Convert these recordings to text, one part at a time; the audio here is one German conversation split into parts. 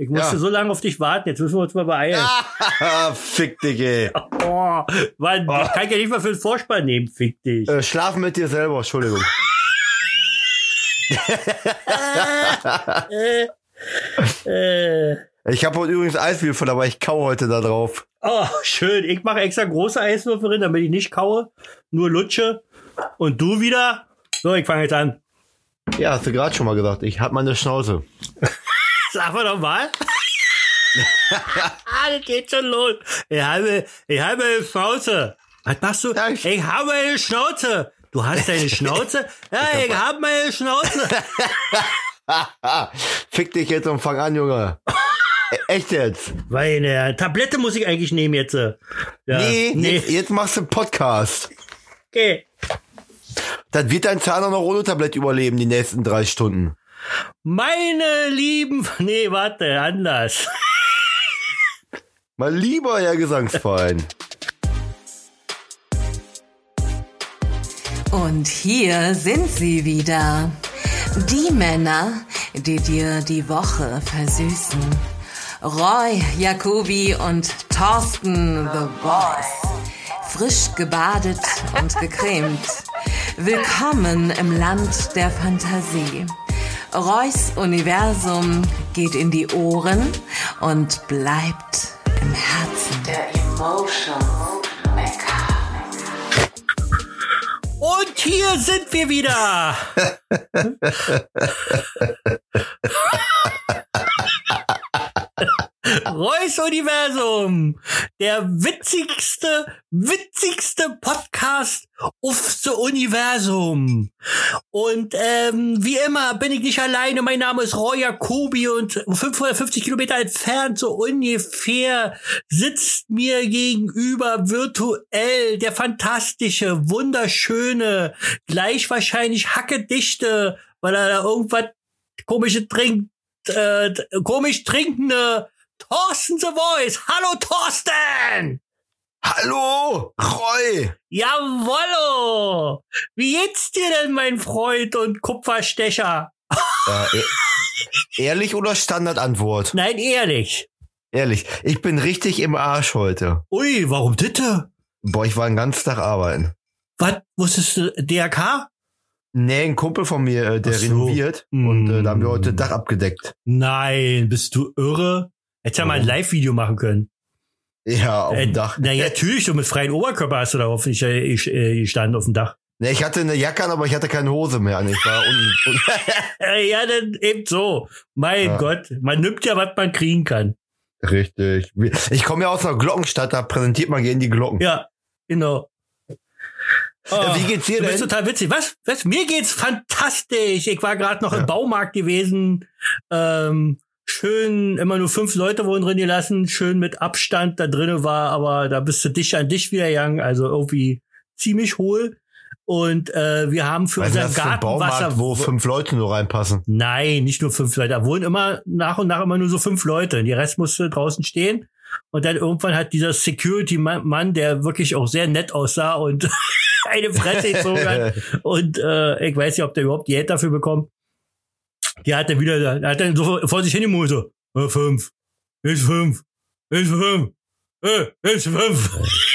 Ich musste Ja. so lange auf dich warten. Jetzt müssen wir uns mal beeilen. Ah, fick dich, ey. Oh, Mann, ich kann ja nicht mal für den Vorspann nehmen. Fick dich. Äh, schlafen mit dir selber, Entschuldigung. Äh, äh. Ich habe heute übrigens Eiswürfel, aber ich kau heute da drauf. Oh, schön. Ich mache extra große Eiswürfel drin, damit ich nicht kaue, nur lutsche. Und du wieder? So, ich fange jetzt an. Ja, hast du gerade schon mal gesagt. Ich hab meine Schnauze. Sag mal doch mal. ah, das geht schon los. Ich habe, ich habe eine Schnauze. Was machst du? Ja, ich, ich- habe eine Schnauze. Du hast deine Schnauze? Ja, ich habe meine Schnauze. Fick dich jetzt und fang an, Junge. E- Echt jetzt? Meine Tablette muss ich eigentlich nehmen jetzt. Ja, nee, nee. Jetzt, jetzt machst du einen Podcast. Okay. Dann wird dein Zahn auch noch ohne Tablett überleben, die nächsten drei Stunden. Meine lieben, nee, warte, anders. Mein lieber Herr Gesangsverein. Und hier sind sie wieder. Die Männer, die dir die Woche versüßen. Roy, Jacobi und Thorsten The Boss. Frisch gebadet und gecremt. Willkommen im Land der Fantasie. Roys Universum geht in die Ohren und bleibt im Herzen. Der Emotion Maker. Und hier sind wir wieder. Reus Universum, der witzigste, witzigste Podcast auf das Universum. Und ähm, wie immer bin ich nicht alleine. Mein Name ist Roy Jacobi und 550 Kilometer entfernt, so ungefähr, sitzt mir gegenüber virtuell der fantastische, wunderschöne, gleich wahrscheinlich hackedichte, weil er da irgendwas komische trinkt, äh, komisch trinkende Thorsten The Voice. Hallo Thorsten! Hallo, Roy. Jawollo! Wie geht's dir denn, mein Freund und Kupferstecher? Äh, e- ehrlich oder Standardantwort? Nein, ehrlich. Ehrlich. Ich bin richtig im Arsch heute. Ui, warum bitte? Boah, ich war den ganzen Tag arbeiten. Was, wusstest du, DRK? Nee, ein Kumpel von mir, äh, der so. renoviert. Und äh, da haben wir heute Dach abgedeckt. Nein, bist du irre? Hättest ja mal ein? Live-Video machen können. Ja, auf Äh, dem Dach. Na ja, natürlich, so mit freien Oberkörper hast du da hoffentlich äh, ich- äh, gestanden auf dem Dach. Nee, ich hatte eine Jacke an, aber ich hatte keine Hose mehr an. Ich war unten. unten. Äh, ja, dann eben so. Mein Ja. Gott, man nimmt ja, was man kriegen kann. Richtig. Ich komme ja aus einer Glockenstadt, da präsentiert man gerne die Glocken. Ja, genau. Ja, wie geht's dir du bist denn? total witzig. Was? Was? Mir geht's fantastisch. Ich war gerade noch Ja. im Baumarkt gewesen. Ähm, schön, immer nur fünf Leute wurden drin gelassen. Schön mit Abstand da drinnen war, aber da bist du dicht an dich wieder gegangen. Also irgendwie ziemlich hohl. Und äh, wir haben für Also unseren Garten Wasser. wo fünf Leute nur reinpassen. Nein, nicht nur fünf Leute. Da wohnen immer nach und nach immer nur so fünf Leute. Die Rest musste draußen stehen. Und dann irgendwann hat dieser Security-Mann, der wirklich auch sehr nett aussah und eine Fresse gezogen hat. Und äh, ich weiß nicht, ob der überhaupt Geld dafür bekommt. Die hat dann wieder, der hat dann so vor sich hingemult, so, äh, fünf, ist fünf, ist fünf, äh, ist fünf.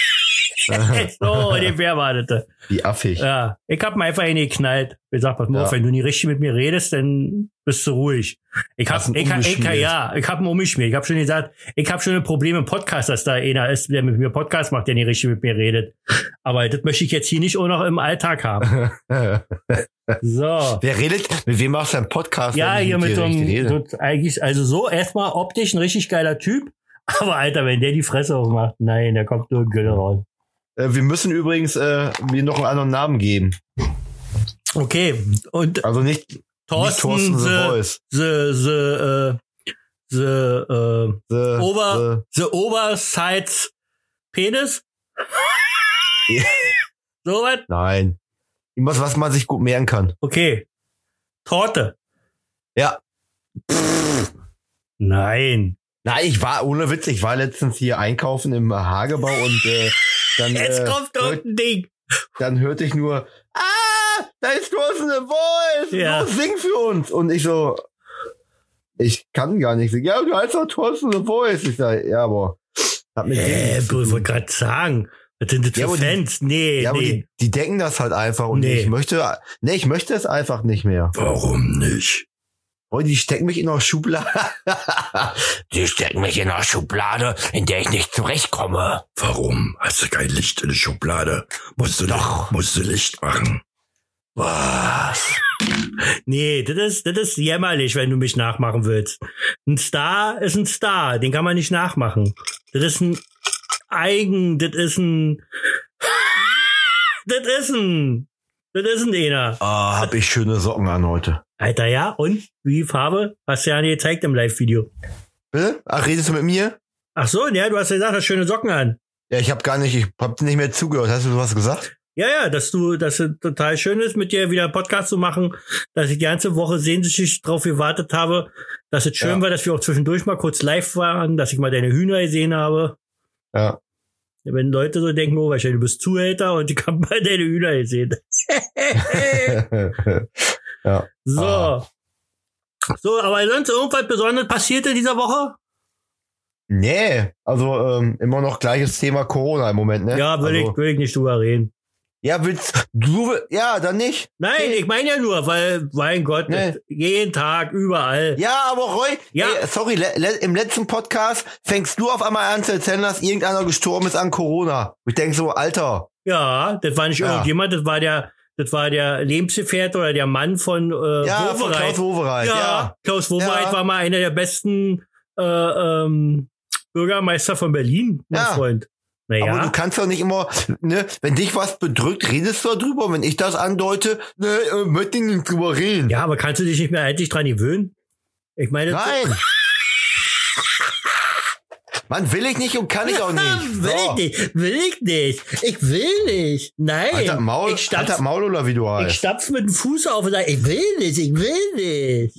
so war das. Wie affig. Ja, ich hab mir einfach eine geknallt. Ich sag, pass mal Ja. auf, wenn du nicht richtig mit mir redest, dann bist du ruhig. Ich hab, ich, ich, ja, ich hab ihn umgeschmiert. Ich hab schon gesagt, ich hab schon ein Problem im Podcast, dass da einer ist, der mit mir Podcast macht, der nicht richtig mit mir redet. Aber das möchte ich jetzt hier nicht auch noch im Alltag haben. So. Wer redet? Mit wem machst du einen Podcast? Ja, hier mit so einem, so, eigentlich, also so erstmal optisch ein richtig geiler Typ. Aber Alter, wenn der die Fresse aufmacht, nein, da kommt nur ein Gülle raus. Äh, wir müssen übrigens äh, mir noch einen anderen Namen geben. Okay, und Also nicht, nicht Thorsten, Thorsten The the, Voice. the, the, äh, the, äh, The, Ober- the Oversize Penis? Ja. so was? the, nein. Irgendwas, was man sich gut merken kann. Okay. Torte. Ja. Nein. Nein, ich war, ohne Witz, ich war letztens hier einkaufen im Hagebau und äh, dann, Jetzt äh, kommt hört, irgendein Ding. dann hörte ich nur, ah, da ist Thorsten The Voice, Ja. los, sing für uns. Und ich so, ich kann gar nicht. Ja, du heißt doch Thorsten The Voice. Ich sag, ja, aber mit dem Äh, ich wollte gerade sagen. Was sind das Ja, für aber die- Fans? nee, Ja, aber nee. die, die denken das halt einfach und Nee. ich möchte, nee, ich möchte es einfach nicht mehr. Warum nicht? Oh, die stecken mich in der Schublade. Die stecken mich in einer Schublade, in der ich nicht zurechtkomme. Warum? Hast du kein Licht in der Schublade? Musst du doch, musst du Licht machen. Was? Nee, das ist, das ist jämmerlich, wenn du mich nachmachen willst. Ein Star ist ein Star, den kann man nicht nachmachen. Das ist ein Eigen, das ist ein, das ist ein, das ist ein einer. Ah, hab ich schöne Socken an heute. Alter, ja, und? Wie Farbe? Hast du ja nicht gezeigt im Live-Video. Bitte? Ach, redest du mit mir? Ach so, ja, du hast ja gesagt, hast schöne Socken an. Ja, ich hab gar nicht, ich hab nicht mehr zugehört. Hast du was gesagt? Ja, ja, dass du, dass es total schön ist, mit dir wieder einen Podcast zu machen, dass ich die ganze Woche sehnsüchtig drauf gewartet habe, dass es schön Ja. war, dass wir auch zwischendurch mal kurz live waren, dass ich mal deine Hühner gesehen habe. Ja. Wenn Leute so denken, oh, wahrscheinlich du bist Zuhälter und ich habe mal deine Hühner gesehen. ja. So. Ah. So, aber sonst irgendwas Besonderes passiert in dieser Woche? Nee, also ähm, immer noch gleiches Thema Corona im Moment, ne? Ja, will also, ich, will ich nicht drüber reden. Ja, willst du, ja, dann nicht. Nein, ich meine ja nur, weil, mein Gott, Nee. jeden Tag, überall. Ja, aber Roy, Ja. ey, sorry, le le im letzten Podcast fängst du auf einmal an zu erzählen, dass irgendeiner gestorben ist an Corona. Ich denk so, Alter, Ja, das war nicht Ja. irgendjemand, das war der, das war der Lebensgefährte oder der Mann von äh, ja, von. Klaus Wowereit, ja, ja. Klaus Wowereit Ja. war mal einer der besten äh, ähm, Bürgermeister von Berlin, mein Ja. Freund. Aber Naja, du kannst doch nicht immer, ne, wenn dich was bedrückt, redest du darüber. Wenn ich das andeute, ne, äh, möchte ich nicht drüber reden. ja, aber kannst du dich nicht mehr eigentlich dran gewöhnen? Ich meine, Nein. Man will ich nicht und kann ich auch nicht. will So. ich nicht, will ich nicht, ich will nicht, nein. Alter Maul, ich stapf, Alter Maul oder wie du ich heißt. stapf mit dem Fuß auf und sage, ich will nicht, ich will nicht.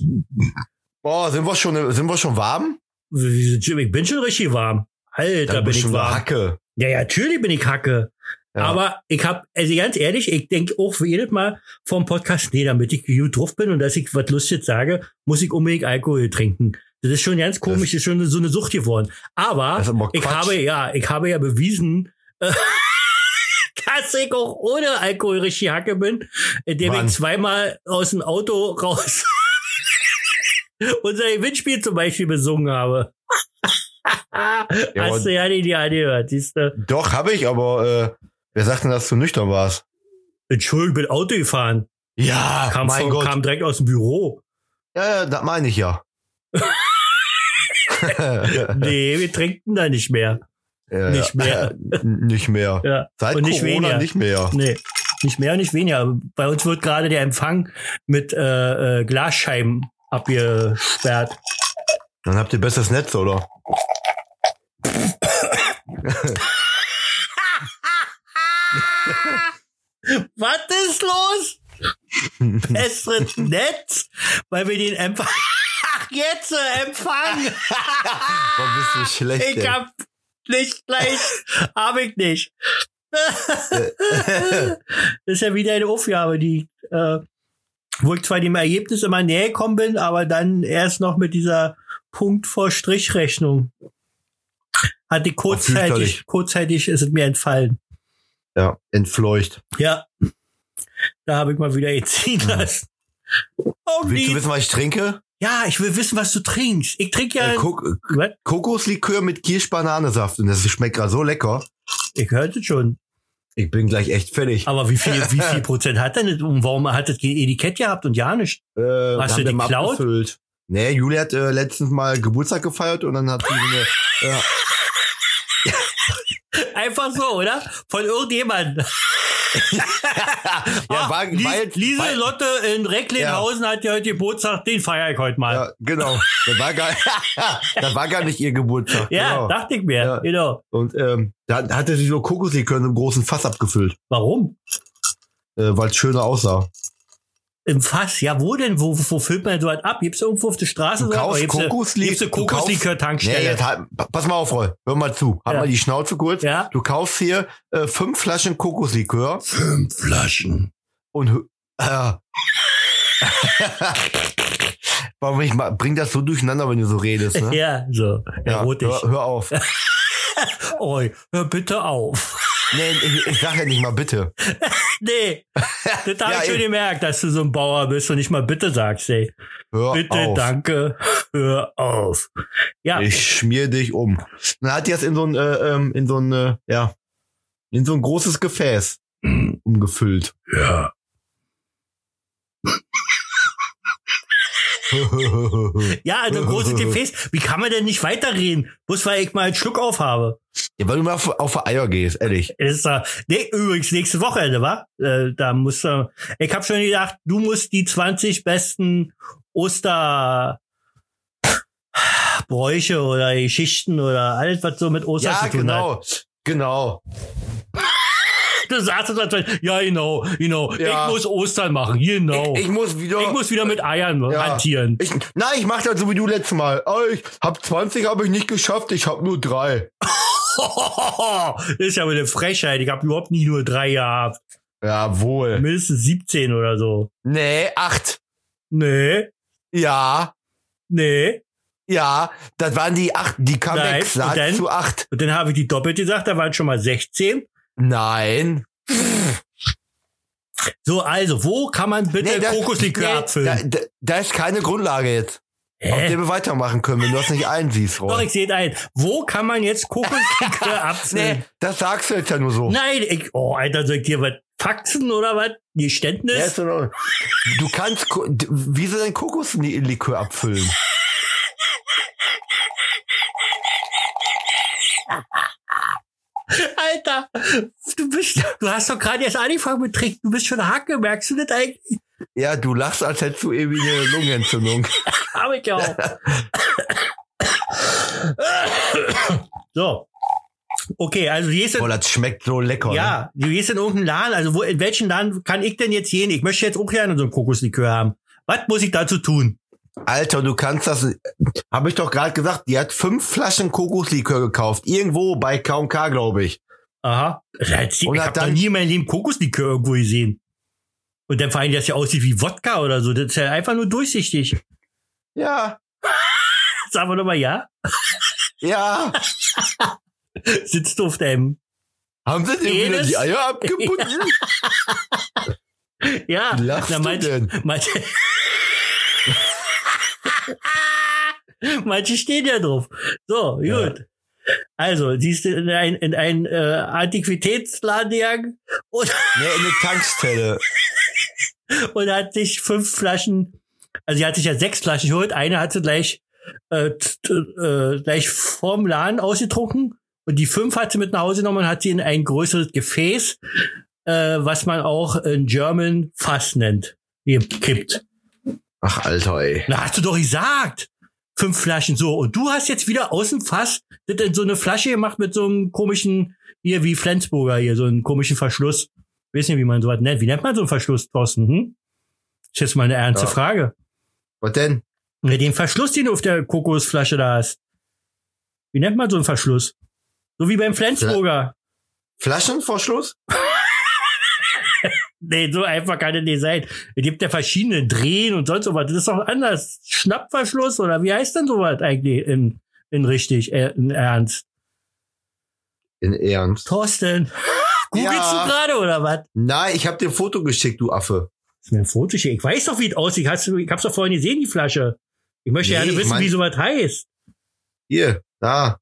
Boah, sind wir schon, sind wir schon warm? Ich bin schon richtig warm. Alter, Dann bin ich eine warm. Hacke. Ja, ja, natürlich bin ich Hacke. Ja. Aber ich hab, also ganz ehrlich, ich denke auch für jedes Mal vom Podcast, nee, damit ich gut drauf bin und dass ich was Lustiges sage, muss ich unbedingt Alkohol trinken. Das ist schon ganz komisch, das ist schon so eine Sucht geworden. Aber, ich habe, ja, ich habe ja bewiesen, äh, dass ich auch ohne Alkohol richtig Hacke bin, indem Wann? ich zweimal aus dem Auto raus unser Gewinnspiel zum Beispiel besungen habe. Hast du ja nicht die angehört, siehst du? Doch, habe ich, aber äh, wer sagt denn, dass du nüchtern warst? Entschuldigung, ich bin Auto gefahren. Ja, Kam, mein von, Gott. kam direkt aus dem Büro. Ja, ja, das meine ich ja. Nee, wir trinken da nicht mehr. Ja, nicht mehr. äh, nicht mehr. Ja. Seit Und nicht Corona weniger. nicht mehr. Nee, nicht mehr, nicht weniger. Bei uns wird gerade der Empfang mit äh, äh, Glasscheiben abgesperrt. Dann habt ihr besseres Netz, oder? Was ist los? Besseres Netz, weil wir den Empfang. Ach, jetzt äh, Empfang. Boah, bist du schlecht, Ich hab nicht gleich. hab ich nicht. das ist ja wieder eine Aufgabe, die, äh, wo ich zwar dem Ergebnis immer näher gekommen bin, aber dann erst noch mit dieser Punkt vor Strichrechnung. Hatte kurzzeitig, fürchterlich. kurzzeitig ist es mir entfallen. Ja, entfleucht. Ja. Da habe ich mal wieder jetzt ziehen lassen. Oh, Willst du wissen, was ich trinke? Ja, ich will wissen, was du trinkst. Ich trinke ja. Äh, Kok Was? Kokoslikör mit Kirschbananensaft. Und das schmeckt gerade so lecker. Ich hörte schon. Ich bin gleich echt fertig. Aber wie viel, wie viel Prozent hat denn das? Und warum hat das kein Etikett gehabt und ja nicht? Äh, Hast du die geklaut? abgefüllt. Nee, Julia hat äh, letztens mal Geburtstag gefeiert und dann hat sie so eine, ja, Einfach so, oder? Von irgendjemandem. ja, Ah, war, Lies, weil, Lise weil, Lotte in Recklinghausen hat ja heute Geburtstag, den feiere ich heute mal. Ja, ja, genau. Das war gar, das war gar nicht ihr Geburtstag. genau. dachte ich mir. Ja. Genau. Und ähm, da hatte sie so Kokoslikör in einem großen Fass abgefüllt, Warum? äh, weil es schöner aussah. Im Fass. Ja, wo denn? Wo, wo füllt man so was ab? Gibt's irgendwo auf der Straße? Du so? kaufst Oder gibt's eine- Kokosli- gibt's eine du kaufst- Kokoslikör-Tankstelle? Nee, jetzt halt, pa- pass mal auf, Roy. Hör mal zu. Halt Ja. mal die Schnauze kurz. Ja. Du kaufst hier äh, fünf Flaschen Kokoslikör Fünf Flaschen. und äh, Warum ich mal, bring das so durcheinander, wenn du so redest, ne? Ja, so. Ja, hör, hör auf. Oh, hör bitte auf. Nee, ich, ich sag ja nicht mal bitte. Nee, das habe Ja, ich schon gemerkt, dass du so ein Bauer bist und nicht mal bitte sagst, ey. Hör Bitte, auf. danke, hör auf. Ja, Ich schmier dich um. Dann hat die das in so ein, äh, ähm, in so ein, äh, ja, in so ein großes Gefäß umgefüllt. ja. Ja, also ein großes Gefäß. Wie kann man denn nicht weiterreden? Bloß weil ich mal einen Schluck auf habe. Ja, weil du mal auf, auf Eier gehst, ehrlich. Ist, äh, nee, übrigens nächste Wochenende, wa? Äh, da muss äh, ich habe schon gedacht, du musst die 20 besten Oster Bräuche oder Geschichten oder alles, was so mit Ostern Ja, zu tun hat. genau. Genau. Du sagst es, als wenn, ja, genau, genau. Ja. Ich muss Ostern machen, genau. Ich, ich muss wieder. Ich muss wieder mit Eiern Ja. hantieren. Ich, nein, ich mach das so wie du letztes Mal. Oh, ich hab 20 habe ich nicht geschafft, ich hab nur drei. das ist ja aber eine Frechheit. Ich habe überhaupt nie nur drei gehabt. Jawohl. Mindestens 17 oder so. Nee, acht. Nee, Ja, nee. ja. Das waren die acht, die dann? hast du acht. Und dann habe ich die doppelt gesagt, da waren schon mal 16. Nein. So, also, wo kann man bitte da- Kokoslikör nee, abfüllen? Da, da, da ist keine Grundlage jetzt, auf Hä? der wir weitermachen können, wenn du das nicht einsiehst, Doch, Roy. ich sehe ein. Wo kann man jetzt Kokoslikör abfüllen? Nee, das sagst du jetzt ja nur so. Nein, ich, oh, Alter, soll ich dir was faxen oder was? Geständnis? Ja, ist Ordnung. Du kannst, wie soll denn Kokoslikör abfüllen? Alter, du bist, du hast doch gerade erst angefangen mit Trinken. Du bist schon Hacke, merkst du das eigentlich? Ja, du lachst, als hättest du irgendwie eine Lungenentzündung. Hab ich ja auch. so. Okay, also du gehst in, Boah, das schmeckt so lecker. Ne? ja, du gehst in irgendeinen Laden. Also wo, in welchen Laden kann ich denn jetzt gehen? Ich möchte jetzt auch gerne so ein Kokoslikör haben. Was muss ich dazu tun? Alter, du kannst das, habe ich doch gerade gesagt, die hat fünf Flaschen Kokoslikör gekauft. Irgendwo bei K&K, glaube ich. Aha. Ich Und habe dann- nie in meinem Leben Kokoslikör irgendwo gesehen. Und dann vor allem, das ja aussieht wie Wodka oder so. Das ist ja einfach nur durchsichtig. Ja, Sagen wir doch mal ja. ja. Sitzt du auf deinem. Haben sie dir wieder die Eier abgebunden? Ja. Wie lachst Na, du manche, denn? Manche, manche stehen ja drauf. So, gut. Ja. Also, siehst du in ein, in ein äh, Antiquitätsladen gegangen und, Nee, in eine Tankstelle. und hat sich fünf Flaschen, also sie hat sich ja sechs Flaschen geholt, eine hat sie gleich, äh, äh, gleich vorm Laden ausgetrunken und die fünf hat sie mit nach Hause genommen und hat sie in ein größeres Gefäß, äh, was man auch in German Fass nennt, gekippt. Ach, Alter, ey. Na, hast du doch gesagt. Fünf Flaschen so. Und du hast jetzt wieder aus dem Fass so eine Flasche gemacht mit so einem komischen, hier wie Flensburger hier, so einen komischen Verschluss. Weiß nicht, wie man sowas nennt. Wie nennt man so einen Verschluss, Thorsten? Hm? Ist jetzt mal eine ernste Ja. Frage. Was denn? Ja, Den Verschluss, den du auf der Kokosflasche da hast. Wie nennt man so einen Verschluss? So wie beim Flensburger. Flaschenverschluss? Nee, so einfach kann es nicht sein. Es gibt ja verschiedene Drehen und sonst sowas. Das ist doch anders. Schnappverschluss oder wie heißt denn sowas eigentlich in, in richtig, äh, in Ernst? In Ernst. Thorsten, googelst Ja. du gerade oder was? Nein, ich hab dir ein Foto geschickt, du Affe. Ist mir ein Foto geschickt. Ich weiß doch, wie es aussieht. Hast ich hab's doch vorhin gesehen, die Flasche. Ich möchte Nee, gerne ich wissen, mein- wie sowas heißt. Hier, da.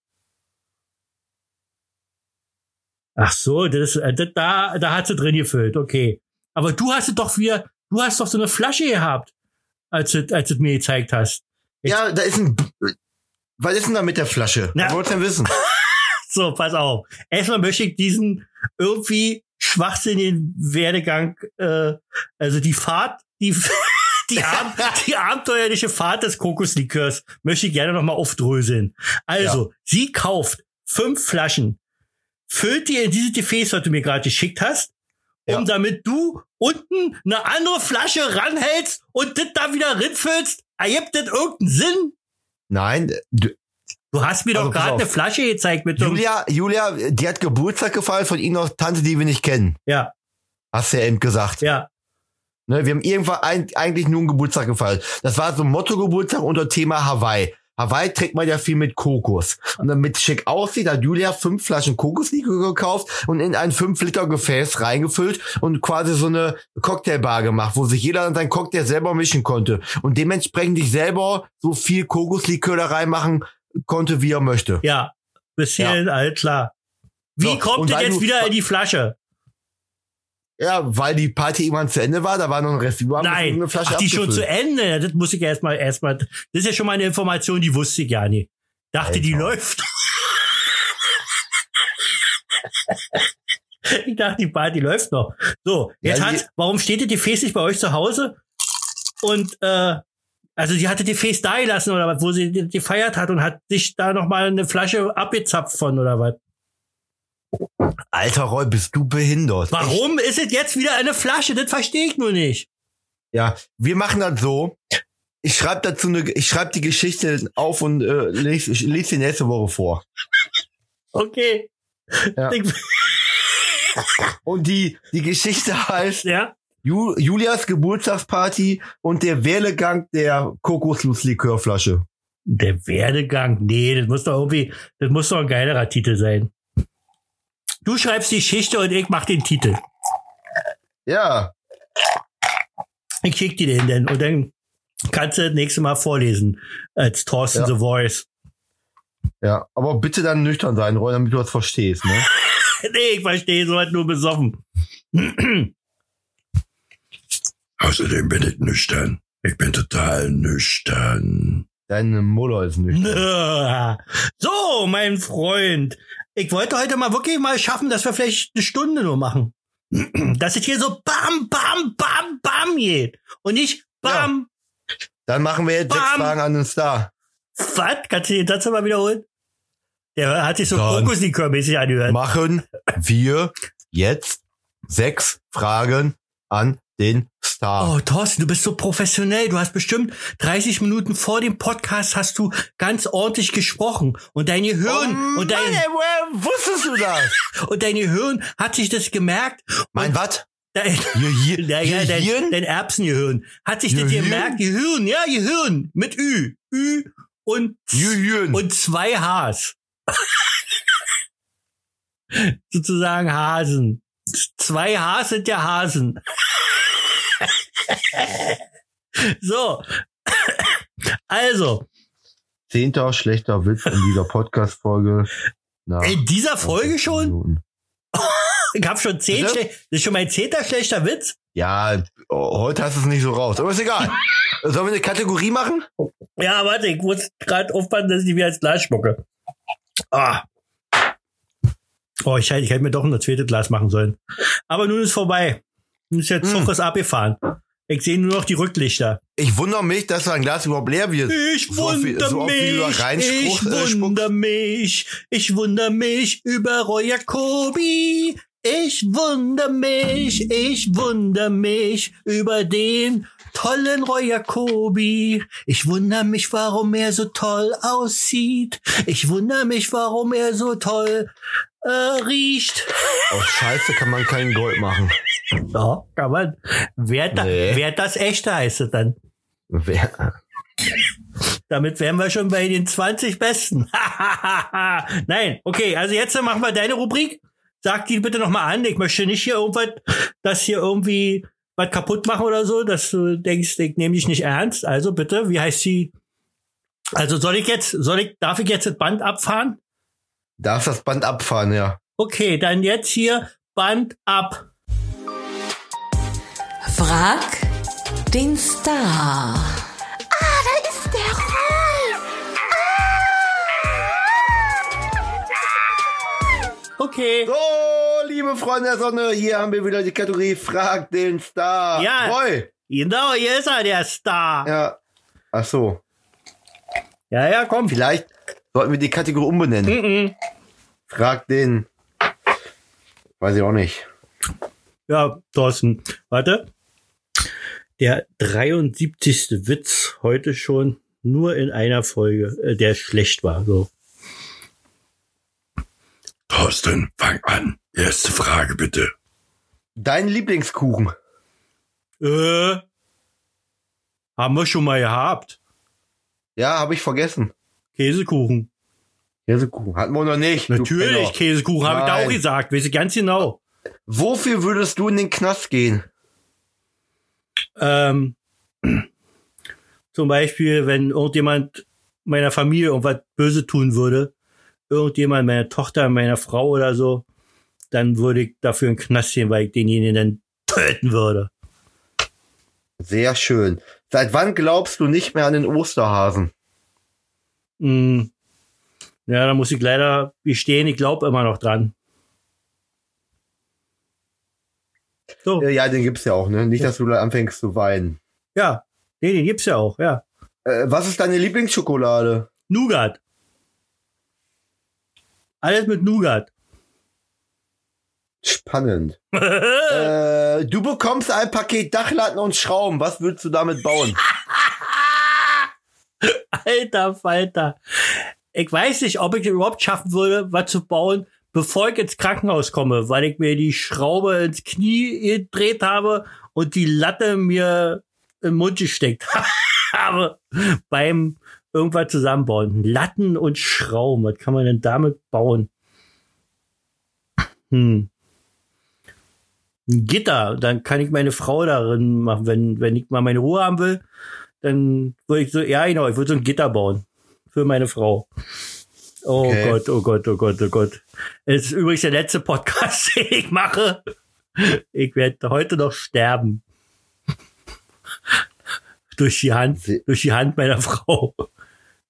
Ach so, das, äh, das, da, da hat sie drin gefüllt. Okay. Aber du hast es doch wieder, du hast doch so eine Flasche gehabt, als du, als du mir gezeigt hast. Ja, da ist ein. Was ist denn da mit der Flasche? Na. Was wollt's denn wissen? So, pass auf. Erstmal möchte ich diesen irgendwie schwachsinnigen Werdegang, äh, also die Fahrt, die, die, Ab die abenteuerliche Fahrt des Kokoslikörs möchte ich gerne nochmal aufdröseln. Also, sie kauft fünf Flaschen, füllt die in dieses Gefäß, was du mir gerade geschickt hast, um Ja. damit du unten eine andere Flasche ranhältst und das da wieder rinfüllst. Ergibt das irgendeinen Sinn? Nein, du, Du hast mir Also, doch gerade eine Flasche gezeigt mit Julia, Julia, die hat Geburtstag gefeiert von ihnen noch Tante, die wir nicht kennen. ja, Hast du ja eben gesagt. ja. Ne, wir haben irgendwann ein, eigentlich nur einen Geburtstag gefeiert. Das war so ein Motto-Geburtstag unter Thema Hawaii. Hawaii trägt man ja viel mit Kokos. Und damit schick aussieht, hat Julia fünf Flaschen Kokoslikör gekauft und in ein 5-Liter-Gefäß reingefüllt und quasi so eine Cocktailbar gemacht, wo sich jeder dann seinen Cocktail selber mischen konnte. Und dementsprechend sich selber so viel Kokoslikör da reinmachen konnte, wie er möchte. Ja, bis hierhin all klar. Wie So, kommt es weil jetzt wieder in die Flasche? Ja, weil die Party irgendwann zu Ende war, da war noch ein Rest über. Nein, eine Flasche ach, die schon zu. Ende. Das muss ich erstmal, erstmal. Das ist ja schon mal eine Information, die wusste ich ja nicht. Dachte, die Alter. läuft. ich dachte, die Party läuft noch. So, jetzt Ja, die- hat, warum steht das Gefäß nicht bei euch zu Hause? Und, äh, also die hatte die Gefäß da gelassen oder was, wo sie die- gefeiert hat und hat sich da noch mal eine Flasche abgezapft von oder was. Alter Roy, bist du behindert? Warum ist es jetzt wieder eine Flasche? Das verstehe ich nur nicht. Ja, wir machen das so. Ich schreibe dazu eine, ich schreibe die Geschichte auf und äh, lese ich lese sie nächste Woche vor. Okay. Ja. Und die die Geschichte heißt ja. Ju, Julias Geburtstagsparty und der Werdegang der Kokosnusslikörflasche. Der Werdegang. Nee, das muss doch irgendwie, das muss doch ein geilerer Titel sein. Du schreibst die Geschichte und ich mach den Titel. Ja, Ich schick dir den denn und dann kannst du das nächste Mal vorlesen als Thorsten Ja. The Voice. ja, aber bitte dann nüchtern sein, Roy, damit du das verstehst, ne? Nee, ich verstehe so nur besoffen. Außerdem bin ich nüchtern. Ich bin total nüchtern. Deine Muller ist nüchtern. So, mein Freund. Ich wollte heute mal wirklich mal schaffen, dass wir vielleicht eine Stunde nur machen. Dass es hier so bam, bam, bam, bam geht. Und nicht bam, Dann machen wir jetzt sechs. Fragen an den Star. was? Kannst du den Satz mal wiederholen? Der hat sich so Dann. Kokoslikör-mäßig angehört. Machen wir jetzt sechs Fragen an den Star. Oh, Thorsten, du bist so professionell. Du hast bestimmt 30 Minuten vor dem Podcast hast du ganz ordentlich gesprochen. Und dein Gehirn, und dein, Oh Mann, ey, woher wusstest du das? und dein Gehirn hat sich das gemerkt. Mein was? Dein, Gehirn? Ja, dein, dein Erbsengehirn. Hat sich das gemerkt? Gehirn, ja, Gehirn. Mit Ü. Ü und, Gehirn. und zwei Hs. Sozusagen Hasen. Zwei Hs sind ja Hasen. So. Also, Zehnter schlechter Witz in dieser Podcast-Folge. in dieser Folge 20 schon? Minuten. Ich habe schon zehn Bitte? Das ist schon mein zehnter schlechter Witz. Ja, heute hast du es nicht so raus. Aber ist egal. Sollen wir eine Kategorie machen? Ja, warte, ich muss gerade aufpassen, dass ich die wieder ins Glas schmucke. Ah. Oh, ich, hätte- ich hätte mir doch ein zweites Glas machen sollen. Aber nun ist vorbei. Nun ist der Zug Hm. ist abgefahren. Ich sehe nur noch die Rücklichter. Ich wundere mich, dass dein Glas überhaupt leer wird. Ich So wundere so mich, ich äh, wundere mich, ich wundere mich über Roy Jacobi. Ich wundere mich, ich wundere mich über den tollen Roy Jacobi. Ich wundere mich, warum er so toll aussieht. Ich wundere mich, warum er so toll äh, riecht. Aus Scheiße kann man kein Gold machen. Ja, kann man. Wer, da, Nee. wer das echte heißt es dann. Wer- Damit wären wir schon bei den 20 Besten. Nein, okay, also jetzt machen wir deine Rubrik. Sag die bitte nochmal an. Ich möchte nicht hier irgendwas, das hier irgendwie was kaputt machen oder so, dass du denkst, ich nehme dich nicht ernst. Also bitte, wie heißt sie? Also soll ich jetzt, soll ich, darf ich jetzt das Band abfahren? Darfst das Band abfahren, ja. Okay, dann jetzt hier Band ab. Frag den Star. Okay. So, liebe Freunde der Sonne, hier haben wir wieder die Kategorie Frag den Star. Ja. Roy. Genau, hier ist er, der Star. Ja. Ach so. Ja, ja, komm. Vielleicht sollten wir die Kategorie umbenennen. Mhm. Frag den. Weiß ich auch nicht. Ja, Thorsten, warte. Der 73. Witz heute schon nur in einer Folge, äh, der schlecht war. So. Thorsten, fang an. Erste Frage bitte. Dein Lieblingskuchen. Äh, haben wir schon mal gehabt. Ja, habe ich vergessen. Käsekuchen. Käsekuchen hatten wir noch nicht. Natürlich. Käsekuchen habe ich da auch gesagt. Weiß ich ganz genau. Wofür würdest du in den Knast gehen? Ähm, zum Beispiel, wenn irgendjemand meiner Familie irgendwas böse tun würde, irgendjemand, meine Tochter, meiner Frau oder so, dann würde ich dafür in den Knast gehen, weil ich denjenigen dann töten würde. Sehr schön. Seit wann glaubst du nicht mehr an den Osterhasen? Mm. Ja, da muss ich leider gestehen, ich glaube immer noch dran. So, Ja, ja, den gibt's ja auch, ne? Nicht, dass du da anfängst zu weinen. ja, nee, den gibt's ja auch, ja. Äh, was ist deine Lieblingsschokolade? Nougat. Alles mit Nougat. Spannend. äh, du bekommst ein Paket Dachlatten und Schrauben. Was würdest du damit bauen? Alter Falter. Ich weiß nicht, ob ich überhaupt schaffen würde, was zu bauen, bevor ich ins Krankenhaus komme, weil ich mir die Schraube ins Knie gedreht habe und die Latte mir im Mund gesteckt habe beim irgendwas zusammenbauen. Latten und Schrauben, was kann man denn damit bauen? Hm. Ein Gitter, dann kann ich meine Frau darin machen, wenn, wenn ich mal meine Ruhe haben will, dann würde ich so, ja genau, ich würde so ein Gitter bauen für meine Frau. Oh Okay. Gott, oh Gott, oh Gott, oh Gott. Es ist übrigens der letzte Podcast, den ich mache. Ich werde heute noch sterben. durch die Hand, Se- durch die Hand meiner Frau.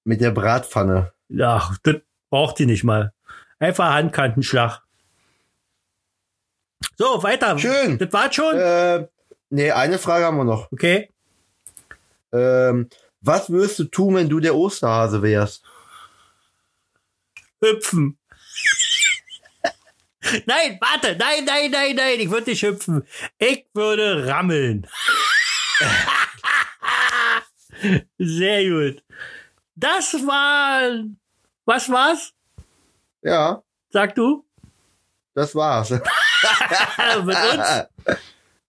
Mit der Bratpfanne. Ach, das braucht die nicht mal. Einfach Handkantenschlag. So, weiter. Schön. Das war's schon? Äh, nee, eine Frage haben wir noch. Okay. Ähm, was würdest du tun, wenn du der Osterhase wärst? Hüpfen. nein, warte. Nein, nein, nein, nein. Ich würde nicht hüpfen. Ich würde rammeln. Sehr gut. Das war. Was war's? Ja, Sag du? das war's. Mit uns?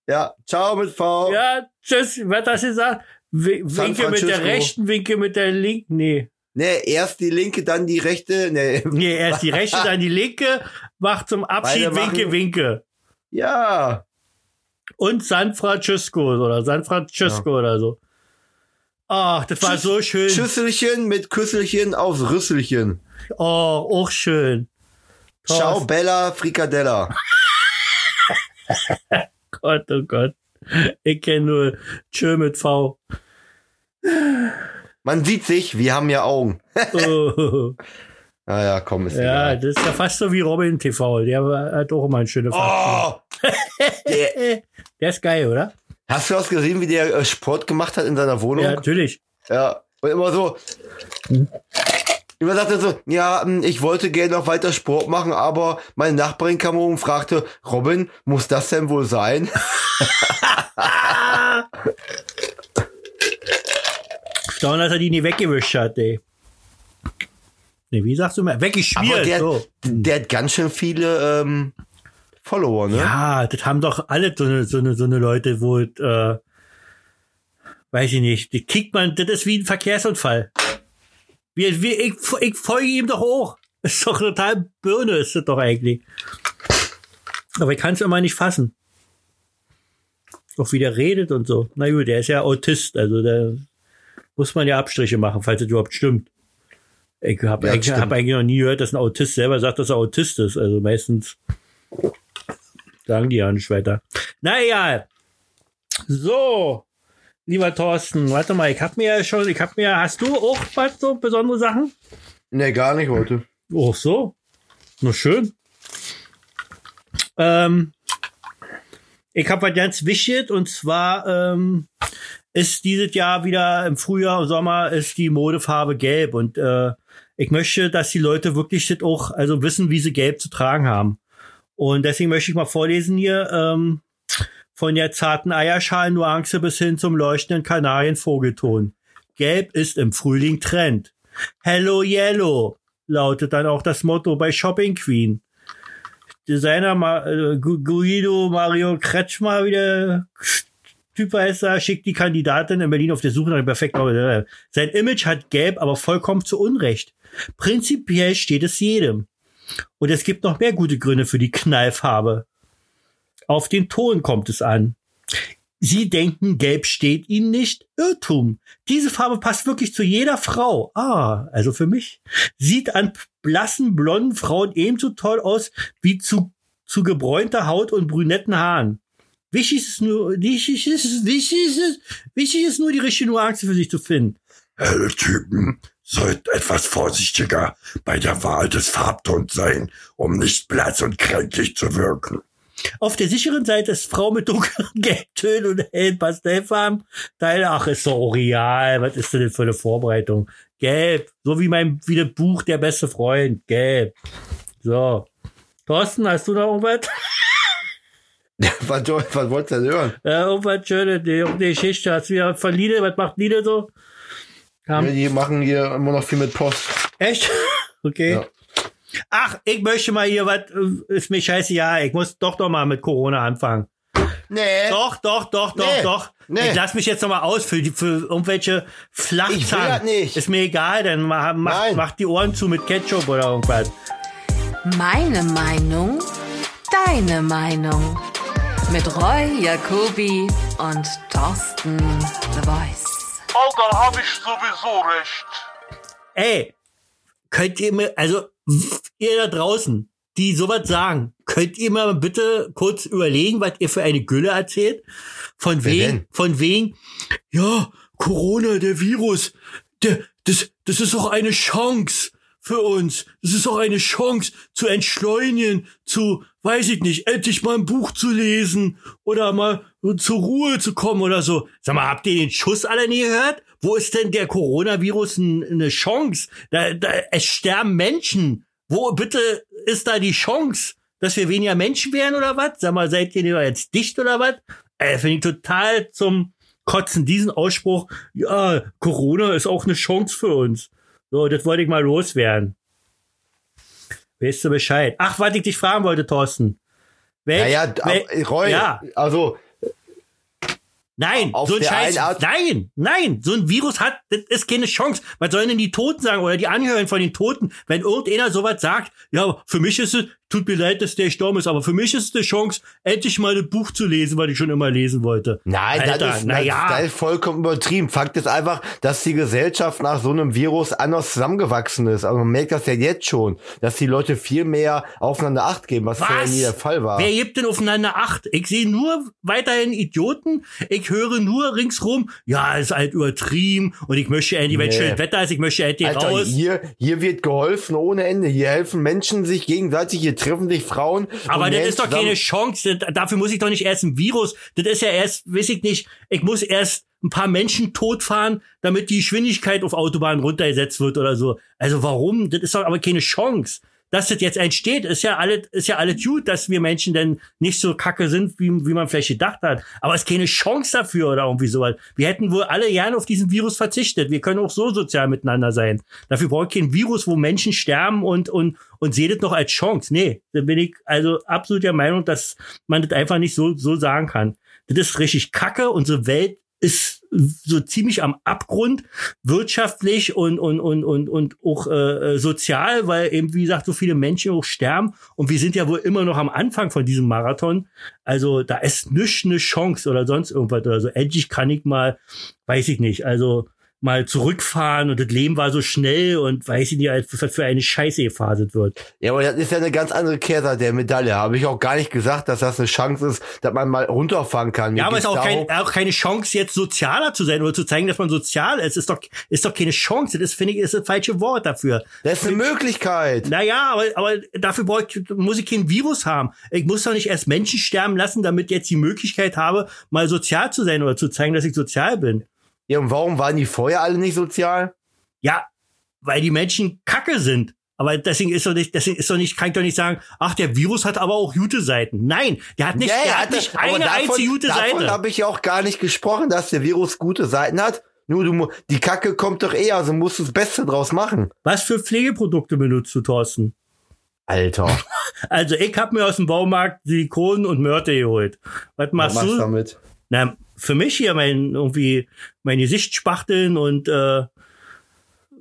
ja, ciao mit V. Ja, tschüss. Was hast du gesagt? Winke mit der rechten, winke mit der linken. Nee. Nee, erst die linke, dann die rechte. Nee. Nee, erst die rechte, dann die linke. Mach zum Abschied, Beide machen- winke, winke. Ja. Und San Francisco oder San Francisco oder so. Ach, das war Tschüss- so schön. Schüsselchen mit Küsselchen aufs Rüsselchen. Oh, auch schön. Ciao, Thorsten. Bella Frikadella. Gott, oh Gott. Ich kenne nur Tschö mit V. Man sieht sich, wir haben ja Augen. Oh. Naja, komm, ist Ja, egal. das ist ja fast so wie Robin TV. Der hat auch immer eine schöne Fahrt. Oh! Der, Der ist geil, oder? hast du das gesehen, wie der äh, Sport gemacht hat in seiner Wohnung? Ja, natürlich. Ja, und immer so. Immer sagte so, ja, hm, ich wollte gerne noch weiter Sport machen, aber meine Nachbarin kam um und fragte, Robin, muss das denn wohl sein? Staun, dass er die nie weggewischt hat, ey. Nee, wie sagst du mal? Weggeschmiert. der, so. der hat ganz schön viele ähm, Follower, ne? Ja, das haben doch alle so eine, so eine, so eine Leute, wo, äh, weiß ich nicht, die kickt man, das ist wie ein Verkehrsunfall. Wie, wie, ich, ich folge ihm doch auch. Ist doch total Birne, ist das doch eigentlich. Aber ich kann es immer nicht fassen. Auch wie der redet und so. Na gut, der ist ja Autist, also da muss man ja Abstriche machen, falls es überhaupt stimmt. Ich habe Ja, eigentlich, hab eigentlich noch nie gehört, dass ein Autist selber sagt, dass er Autist ist. Also meistens sagen die ja nicht weiter. Na egal. So, lieber Thorsten, warte mal, ich hab mir ja schon, ich hab mir, hast du auch was so besondere Sachen? Nee, gar nicht heute. Oh, so. Na schön. Ähm, ich habe was ganz wichtig und zwar ähm, ist dieses Jahr wieder im Frühjahr und Sommer ist die Modefarbe gelb und äh, ich möchte, dass die Leute wirklich das auch also wissen, wie sie gelb zu tragen haben. Und deswegen möchte ich mal vorlesen hier ähm, von der zarten Eierschalen-Nuance bis hin zum leuchtenden Kanarienvogelton. Gelb ist im Frühling Trend. Hello Yellow lautet dann auch das Motto bei Shopping Queen. Designer Ma äh, Gu- Guido Mario Kretschmer wieder Typ weiß da, schickt die Kandidatin in Berlin auf der Suche nach dem perfekten. Sein Image hat gelb, aber vollkommen zu Unrecht. Prinzipiell steht es jedem. Und es gibt noch mehr gute Gründe für die Knallfarbe. Auf den Ton kommt es an. Sie denken, gelb steht ihnen nicht. Irrtum. Diese Farbe passt wirklich zu jeder Frau. Ah, also für mich. Sieht an blassen, blonden Frauen ebenso toll aus wie zu, zu gebräunter Haut und brünetten Haaren. Wichtig ist nur, wichtig ist, wichtig ist, wichtig ist nur die richtige Nuance für sich zu finden. Helle Typen sollten etwas vorsichtiger bei der Wahl des Farbtons sein, um nicht blass und kränklich zu wirken. Auf der sicheren Seite ist Frau mit dunklen Gelbtönen und hellen Pastellfarben. Teil, ach, ist doch Orial. Was ist denn für eine Vorbereitung? Gelb. So wie mein, wie das Buch Der beste Freund. Gelb. So. Thorsten, hast du noch irgendwas? was, was wolltest du denn hören? Ja, irgendwas Schönes, die, die Geschichte. Hast du wieder von Lidl, was macht Lidl so? Kam, Ja, die machen hier immer noch viel mit Post. Echt? Okay. Ja. Ach, ich möchte mal hier was, äh, ist mir scheiße, ja, ich muss doch noch mal mit Corona anfangen. Nee. Doch, doch, doch, doch, Nee. doch. Nee. Ich lass mich jetzt noch mal aus für, die, für irgendwelche Flachzahn. Ich will das nicht. Ist mir egal, dann mach, mach, mach die Ohren zu mit Ketchup oder irgendwas. Meine Meinung, deine Meinung. Mit Roy, Jacobi und Thorsten The Voice. Oh, dann hab ich sowieso recht. Ey, könnt ihr mir, also ihr da draußen, die sowas sagen, könnt ihr mal bitte kurz überlegen, was ihr für eine Gülle erzählt? Von wegen, von wegen, ja, Corona, der Virus, der, das, das ist auch eine Chance für uns. Das ist auch eine Chance zu entschleunigen, zu, weiß ich nicht, endlich mal ein Buch zu lesen oder mal zur Ruhe zu kommen oder so. Sag mal, habt ihr den Schuss alle nie gehört? Wo ist denn der Coronavirus eine Chance? Da, da, es sterben Menschen. Wo bitte ist da die Chance, dass wir weniger Menschen werden oder was? Sag mal, seid ihr jetzt dicht oder was? Äh, Finde ich total zum Kotzen, diesen Ausspruch. Ja, Corona ist auch eine Chance für uns. So, das wollte ich mal loswerden. Weißt du Bescheid? Ach, was ich dich fragen wollte, Thorsten. Wel, Naja, wel- Roy, ja, also, nein, so ein Scheiß. Nein, nein, so ein Virus hat, das ist keine Chance. Was sollen denn die Toten sagen oder die Angehörigen von den Toten, wenn irgendeiner sowas sagt? Ja, für mich ist es, tut mir leid, dass der gestorben ist, aber für mich ist es eine Chance, endlich mal ein Buch zu lesen, was ich schon immer lesen wollte. Nein, Alter, das, ist, na das, ja. ist vollkommen übertrieben. Fakt ist einfach, dass die Gesellschaft nach so einem Virus anders zusammengewachsen ist. Also man merkt das ja jetzt schon, dass die Leute viel mehr aufeinander Acht geben, was, vorher nie der Fall war. Wer gibt denn aufeinander Acht? Ich sehe nur weiterhin Idioten. Ich höre nur ringsrum, ja, ist halt übertrieben und ich möchte endlich, wenn Nee. schönes Wetter ist, ich möchte endlich Alter, raus. hier, hier wird geholfen ohne Ende. Hier helfen Menschen sich gegenseitig, hier treffen sich Frauen. Aber das ist doch zusammen. keine Chance. Das, dafür muss ich doch nicht erst ein Virus. Das ist ja erst, weiß ich nicht, ich muss erst ein paar Menschen totfahren, damit die Geschwindigkeit auf Autobahnen runtergesetzt wird oder so. Also warum? Das ist doch aber keine Chance. Dass das jetzt entsteht, ist ja alles, ist ja alles gut, dass wir Menschen denn nicht so kacke sind, wie, wie man vielleicht gedacht hat. Aber es ist keine Chance dafür oder irgendwie sowas. Wir hätten wohl alle gerne auf diesen Virus verzichtet. Wir können auch so sozial miteinander sein. Dafür braucht kein Virus, wo Menschen sterben und, und, und seht es noch als Chance. Nee, da bin ich also absolut der Meinung, dass man das einfach nicht so, so sagen kann. Das ist richtig kacke. Unsere Welt ist so ziemlich am Abgrund, wirtschaftlich und, und, und, und, und auch äh, äh, sozial, weil eben, wie gesagt, so viele Menschen auch sterben. Und wir sind ja wohl immer noch am Anfang von diesem Marathon. Also da ist nicht eine Chance oder sonst irgendwas oder so. Endlich kann ich mal, weiß ich nicht, also mal zurückfahren und das Leben war so schnell und weiß ich nicht, als was für eine Scheiße gefaselt wird. Ja, aber das ist ja eine ganz andere Kehrseite der Medaille. Habe ich auch gar nicht gesagt, dass das eine Chance ist, dass man mal runterfahren kann. Mir Ja, aber es ist auch, kein, auch keine Chance, jetzt sozialer zu sein oder zu zeigen, dass man sozial ist. Ist doch, ist doch keine Chance. Das finde ich, ist das falsche Wort dafür. das ist eine Möglichkeit. Naja, aber, aber dafür brauch ich, muss ich kein Virus haben. Ich muss doch nicht erst Menschen sterben lassen, damit jetzt die Möglichkeit habe, mal sozial zu sein oder zu zeigen, dass ich sozial bin. Ja, und warum waren die vorher alle nicht sozial? Ja, weil die Menschen kacke sind. Aber deswegen ist doch nicht, deswegen ist doch nicht, kann ich doch nicht sagen, ach, der Virus hat aber auch gute Seiten. Nein, der hat nicht, Ja, der er hat hatte- nicht eine einzige gute davon Seite. habe ich ja auch gar nicht gesprochen, dass der Virus gute Seiten hat. Nur du, die Kacke kommt doch eher, also musst du das Beste draus machen. Was für Pflegeprodukte benutzt du, Thorsten? Alter, Also ich hab mir aus dem Baumarkt Silikon und Mörtel geholt. Was was machst machst du du? damit? Na, für mich hier mein irgendwie mein Gesicht spachteln und äh,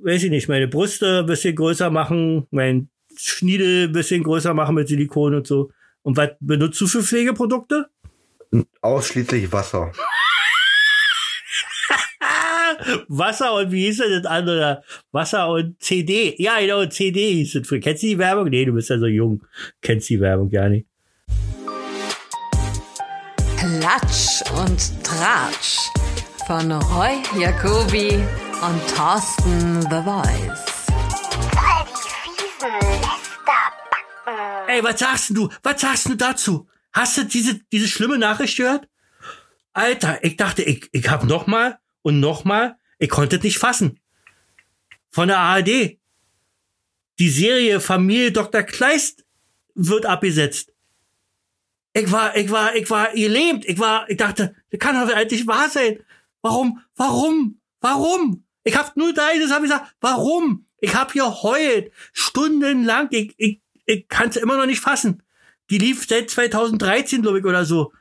weiß ich nicht, meine Brüste ein bisschen größer machen, mein Schniedel ein bisschen größer machen mit Silikon und so. Und was benutzt du für Pflegeprodukte? Ausschließlich Wasser. Wasser und wie hieß das das andere? Wasser und CD. Ja, genau, CD hieß das. Kennst du die Werbung? Nee, du bist ja so jung. Kennst die Werbung gar nicht. Klatsch und Tratsch von Roy Jacobi und Thorsten The Voice. Voll die fiesen Lästerbacken. Ey, was sagst du? Was sagst du dazu? Hast du diese, diese schlimme Nachricht gehört? Alter, ich dachte, ich, ich hab noch mal und noch mal, ich konnte es nicht fassen. Von der ARD. Die Serie Familie Dr. Kleist wird abgesetzt. Ich war, ich war, ich war gelähmt. Ich war, ich dachte, das kann doch eigentlich wahr sein. Warum, warum, warum? Ich hab nur da, das habe ich gesagt, warum? Ich hab hier heult, stundenlang. Ich, ich, ich kann es immer noch nicht fassen. Die lief seit 2013, glaube ich, oder so.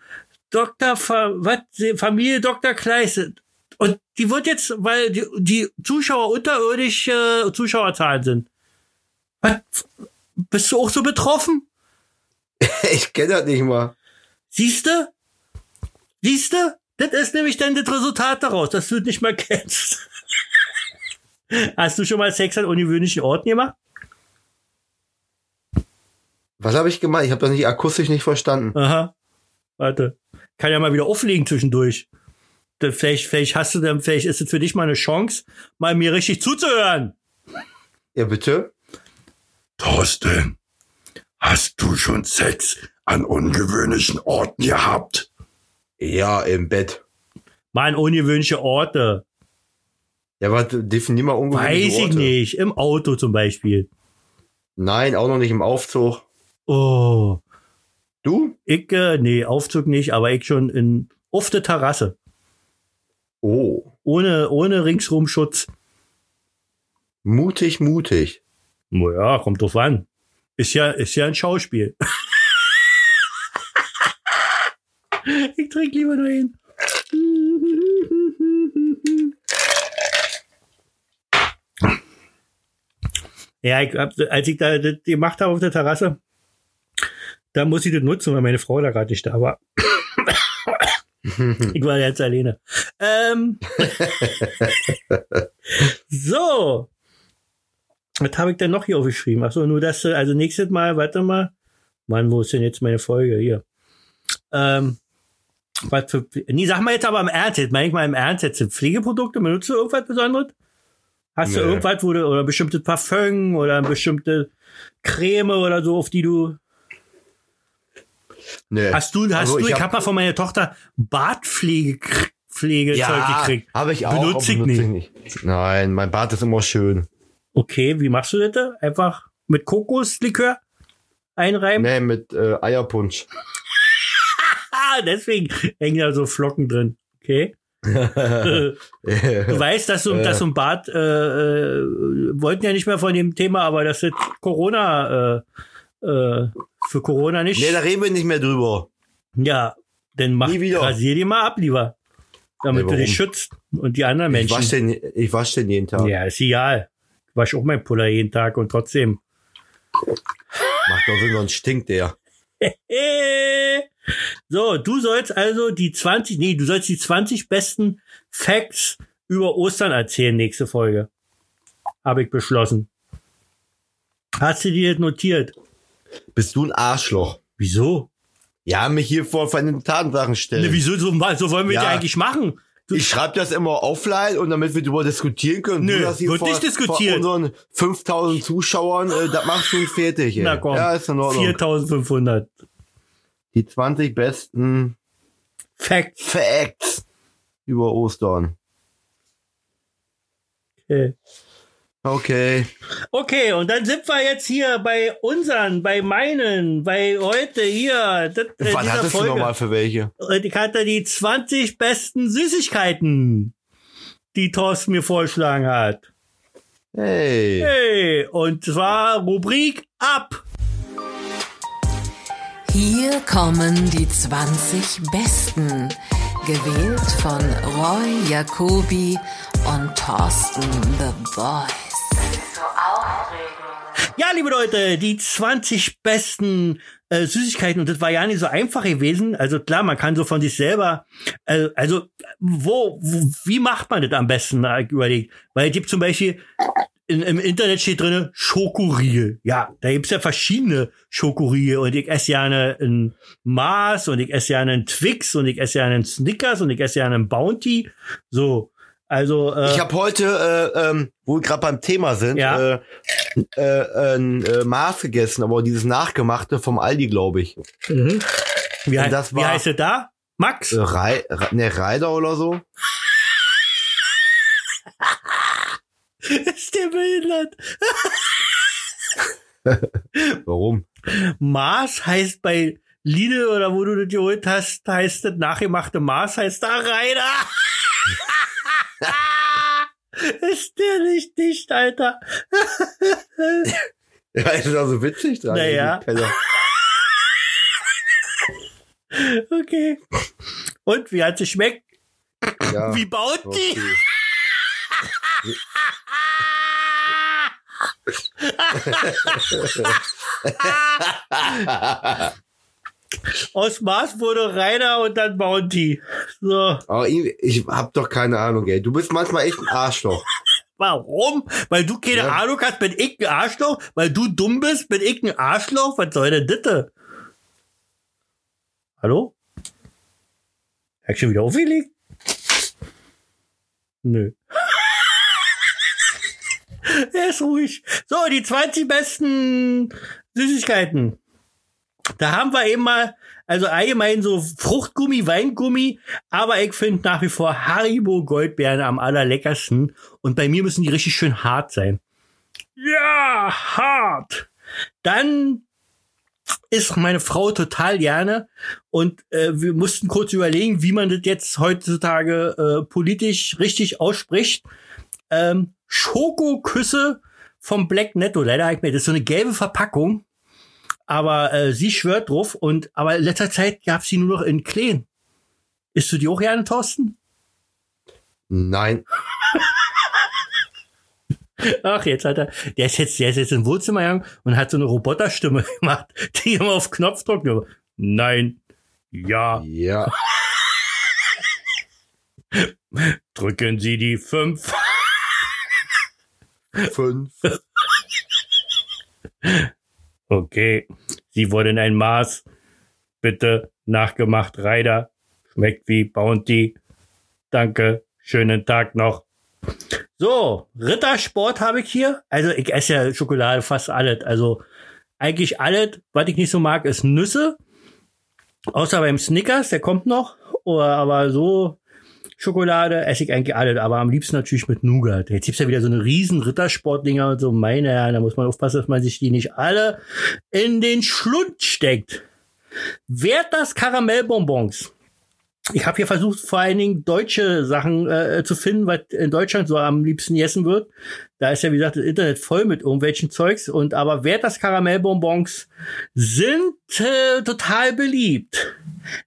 Dr. Fa was, Familie Dr. Kleist. Und die wird jetzt, weil die, die Zuschauer unterirdisch äh, Zuschauerzahlen sind. Was? Bist du auch so betroffen? Ich kenne das nicht mal. Siehste? Siehste? Das ist nämlich dann das Resultat daraus, dass du es nicht mal kennst. Hast du schon mal Sex an ungewöhnlichen Orten gemacht? Was habe ich gemacht? Ich habe das nicht akustisch nicht verstanden. Aha. Warte. Kann ja mal wieder auflegen zwischendurch. Vielleicht, vielleicht hast du dann, vielleicht ist es für dich mal eine Chance, mal mir richtig zuzuhören. Ja, bitte? Thorsten, hast du schon Sex an ungewöhnlichen Orten gehabt? Ja, im Bett. Mal an ungewöhnliche Orte. Ja, warte, definier mal ungewöhnliche Weiß ich Orte. nicht. Im Auto zum Beispiel. Nein, auch noch nicht im Aufzug. Oh. Du? Ich, äh, nee, Aufzug nicht, aber ich schon in, auf der Terrasse. Oh, Ohne, ohne ringsrum Schutz. mutig, mutig. Naja, kommt drauf an. Ist ja, ist ja ein Schauspiel. ich trinke lieber nur hin. Ja, ich hab, als ich da das gemacht habe auf der Terrasse, da muss ich das nutzen, weil meine Frau da gerade nicht da war. ich war jetzt alleine. Ähm, so. Was habe ich denn noch hier aufgeschrieben? Achso, nur das, äh, also nächstes Mal, warte mal. Mann, wo ist denn jetzt meine Folge? Hier. Ähm, was für, nee, sag mal jetzt aber im Ernst, jetzt meine ich mal im Ernst, jetzt sind Pflegeprodukte, benutzt du irgendwas Besonderes? Hast du Nee. irgendwas, wo du, oder bestimmte Parfüm oder bestimmte Creme oder so, auf die du, Nee. hast du, hast Also, du, ich ich hab- hab mal von meiner Tochter Bartpflege, Pflegezeug gekriegt. habe ich auch. Benutze ich benutze nicht. nicht. Nein, mein Bart ist immer schön. Okay, wie machst du das? da? Einfach mit Kokoslikör einreiben? Nee, mit äh, Eierpunsch. Ah, deswegen hängen da so Flocken drin. Okay. du weißt, dass so, dass so ein Bart, äh, äh, wollten ja nicht mehr von dem Thema, aber das ist Corona, äh, äh, für Corona nicht. nee, da reden wir nicht mehr drüber. ja, dann mach, rasier die mal ab, lieber. Damit Nee, du dich schützt und die anderen Ich Menschen. wasche den, ich wasch den jeden Tag. ja, ist egal. Ich wasche auch mein Puller jeden Tag und trotzdem. Macht doch Sinn, sonst stinkt der. so, du sollst also die 20, nee, du sollst die 20 besten Facts über Ostern erzählen, nächste Folge. Habe ich beschlossen. Hast du dir das notiert? Bist du ein Arschloch? Wieso? Ja, mich hier vor den Tatsachen stellen. Ne, wieso? So, so wollen wir Ja. ja eigentlich machen. Du, Ich schreibe das immer offline und damit wir darüber diskutieren können. Nö, du das hier wird vor, nicht diskutiert. Vor unseren 5000 Zuschauern, äh, das machst du fertig. Ey. na komm, Ja, ist in Ordnung. 4500 Die 20 besten Facts. Facts über Ostern. Okay. Okay. okay, und dann sind wir jetzt hier bei unseren, bei meinen, bei heute hier. Das, äh, Was hattest du Folge. nochmal für welche? Und ich hatte die 20 besten Süßigkeiten, die Thorsten mir vorgeschlagen hat. Hey. Hey, und zwar Rubrik ab. Hier kommen die 20 Besten, Gewählt von Roy Jacobi und Thorsten The Voice. Ja, liebe Leute, die 20 besten äh, Süßigkeiten und das war ja nicht so einfach gewesen. Also klar, man kann so von sich selber, äh, also wo, wo, wie macht man das am besten? ich Überlegt, weil es gibt zum Beispiel in, im Internet steht drinne Schokoriegel. Ja, da gibt's ja verschiedene Schokoriegel und ich esse gerne ein Mars und ich esse gerne einen Twix und ich esse gerne einen Snickers und ich esse gerne einen Bounty. So, also äh, Ich habe heute, äh, ähm, wo wir gerade beim Thema sind, Ja. äh, äh, ein äh, Mars gegessen, aber dieses nachgemachte vom Aldi, glaube ich. mhm. wie, hei- das wie war- heißt es da? Max? Äh, Rei, Re- ne, Reider oder so. Ist der behindert? Warum? Mars heißt bei Lidl oder wo du das geholt hast, heißt das nachgemachte Mars heißt da Reiner. Ist der nicht dicht, Alter? Ja, ist das so witzig dran? Naja. Okay. Und wie hat sie schmeckt? ja, Wie baut die? Aus Mars wurde Reiner und dann Bounty. So. Aber ich, ich hab doch keine Ahnung, ey. Du bist manchmal echt ein Arschloch. Warum? Weil du keine Ja. Ahnung hast, bin ich ein Arschloch? Weil du dumm bist, bin ich ein Arschloch? Was soll denn das? Hallo? Hab ich schon wieder aufgelegt? Nö. er ist ruhig. So, die 20 besten Süßigkeiten. Da haben wir eben mal, also allgemein so Fruchtgummi, Weingummi, aber ich finde nach wie vor Haribo Goldbeeren am allerleckersten. Und bei mir müssen die richtig schön hart sein. Ja, hart. Dann ist meine Frau total gerne und äh, wir mussten kurz überlegen, wie man das jetzt heutzutage äh, politisch richtig ausspricht. Ähm, Schokoküsse vom Black Netto. Leider habe ich mir das ist so eine gelbe Verpackung, aber äh, sie schwört drauf und aber in letzter Zeit gab sie nur noch in Kleen. Isst du die auch gerne, Thorsten? Nein. Ach, jetzt hat er, der ist jetzt, der ist jetzt im Wohnzimmer gegangen und hat so eine Roboterstimme gemacht, die immer auf Knopf drückt. nur, Nein, ja, Ja. drücken Sie die fünf. Fünf. Okay, Sie wollen ein Maß. Bitte nachgemacht, Reider. Schmeckt wie Bounty. Danke, schönen Tag noch. So, Rittersport habe ich hier. Also ich esse ja Schokolade fast alles. Also eigentlich alles, was ich nicht so mag, ist Nüsse. Außer beim Snickers, der kommt noch. Oder aber so Schokolade esse ich eigentlich alles, aber am liebsten natürlich mit Nougat. Jetzt gibt's ja wieder so eine riesen Rittersportdinger und so. Meine Herren, da muss man aufpassen, dass man sich die nicht alle in den Schlund steckt. Werthers Karamellbonbons. Ich habe hier versucht, vor allen Dingen deutsche Sachen äh, zu finden, was in Deutschland so am liebsten gegessen wird. Da ist ja, wie gesagt, das Internet voll mit irgendwelchen Zeugs. Und aber Werthers Karamellbonbons sind äh, total beliebt.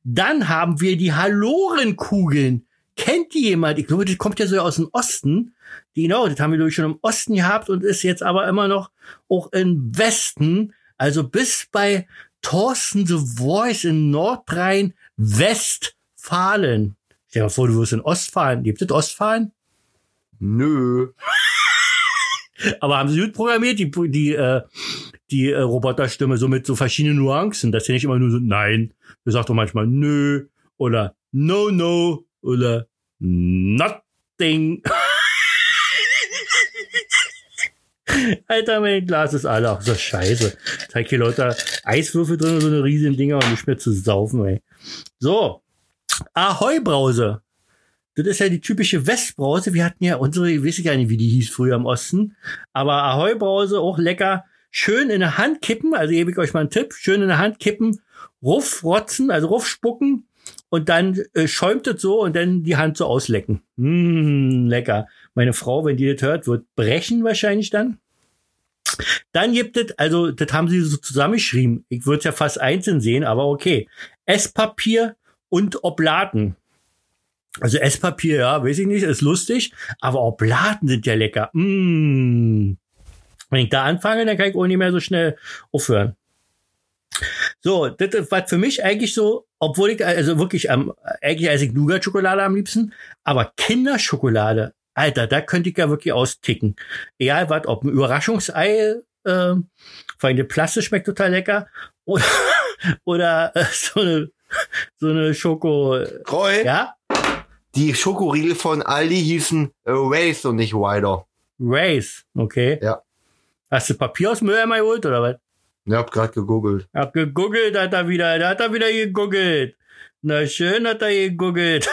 Dann haben wir die Halorenkugeln. Kennt die jemand? Ich glaube, das kommt ja so aus dem Osten. Die, genau, das haben wir, glaube ich, schon im Osten gehabt und ist jetzt aber immer noch auch im Westen. Also bis bei Thorsten The Voice in Nordrhein-Westfalen. Stell dir mal vor, du wirst in Ostfalen. Gibt es Ostfalen? Nö. Aber haben sie gut programmiert, die, die, äh, die äh, Roboterstimme, so mit so verschiedenen Nuancen, dass sie nicht immer nur so, nein, du sagst doch manchmal nö oder no, no oder nothing. Alter, mein Glas ist alle. Ach, so scheiße. Zeig hier Leute Eiswürfel drin und so eine riesigen Dinger und nicht mehr zu saufen, ey. So. Ahoi-Brause. Das ist ja die typische Westbrause. Wir hatten ja unsere, ich weiß gar nicht, wie die hieß früher im Osten. Aber Ahoi-Brause auch lecker. Schön in der Hand kippen. Also gebe ich euch mal einen Tipp. Schön in der Hand kippen. Ruff rotzen, also ruff spucken. Und dann äh, schäumt es so und dann die Hand so auslecken. Mmh, lecker. Meine Frau, wenn die das hört, wird brechen wahrscheinlich dann. Dann gibt es, also das haben sie so zusammengeschrieben. Ich würde es ja fast einzeln sehen, aber okay. Esspapier und Oblaten. Also Esspapier, ja, weiß ich nicht, ist lustig, aber auch Blaten sind ja lecker. Mm. Wenn ich da anfange, dann kann ich auch nicht mehr so schnell aufhören. So, das was für mich eigentlich so, obwohl ich, also wirklich am, eigentlich esse ich Nougat-Schokolade am liebsten, aber Kinderschokolade, Alter, da könnte ich ja wirklich austicken. Egal was, ob ein Überraschungsei, äh, vor allem der Plastik schmeckt total lecker, oder, oder äh, so eine, so eine Schoko, Roy, ja, die Schokoriegel von Aldi hießen äh, Race und nicht Wider. Race, okay. Ja. Hast du Papier aus dem Mülleimer geholt, oder was? Ich hab grad gegoogelt. Hab gegoogelt, hat er wieder, da hat er wieder gegoogelt. Na schön hat er gegoogelt.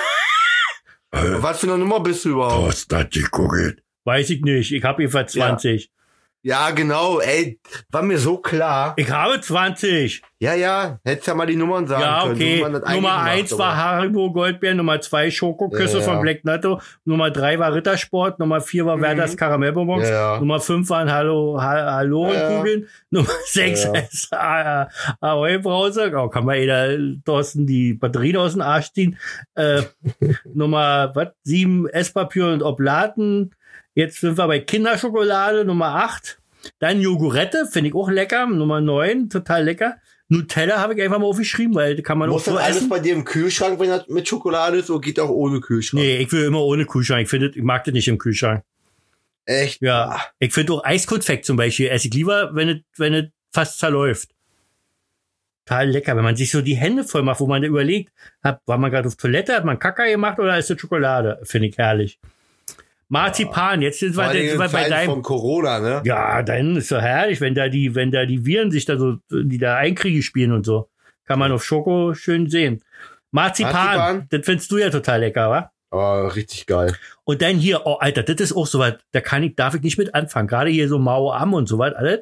Was für eine Nummer bist du überhaupt? Thorsten hat gegoogelt. Weiß ich nicht, ich habe jedenfalls 20. Ja, genau, ey, war mir so klar. Ich habe 20. Ja, ja, hättest ja mal die Nummern sagen Ja, können. okay. so eigentlich Nummer macht, eins aber- war Haribo Goldbeer, Nummer zwei Schokoküsse Ja, ja. von Black Natto, Nummer drei war Rittersport, Nummer vier war Werders Karamellbonbons, Mhm. Ja. Nummer fünf waren Hallo, ha Hallo ja. Kugeln, Nummer sechs Ja, ja. ist A- Ahoi Brause, oh, kann man jeder Thorsten die Batterien aus dem Arsch ziehen. Äh, Nummer was sieben Esspapier und Oblaten. Jetzt sind wir bei Kinderschokolade, Nummer acht. Dann Jogurette, finde ich auch lecker. Nummer neun, total lecker. Nutella habe ich einfach mal aufgeschrieben, weil kann man Muss auch das so alles essen. bei dir im Kühlschrank, wenn das mit Schokolade ist, oder geht auch ohne Kühlschrank? Nee, ich will immer ohne Kühlschrank. Ich finde, ich mag das nicht im Kühlschrank. Echt? Ja. Ich finde auch Eiskonfekt zum Beispiel esse ich lieber, wenn es, wenn es fast zerläuft. Total lecker, wenn man sich so die Hände voll macht, wo man da überlegt, hat, war man gerade auf Toilette, hat man Kacker gemacht oder ist das Schokolade? Finde ich herrlich. Marzipan, jetzt sind wir, jetzt in sind wir bei deinem. von Corona, ne? Ja, dann ist doch herrlich, wenn da die, wenn da die Viren sich da so, die da Einkriege spielen und so. Kann man auf Schoko schön sehen. Marzipan, Marzipan? das findest du ja total lecker, wa? Aber richtig geil. Und dann hier, oh Alter, das ist auch so was, da kann ich, darf ich nicht mit anfangen. Gerade hier so Mao Am und so was, alles.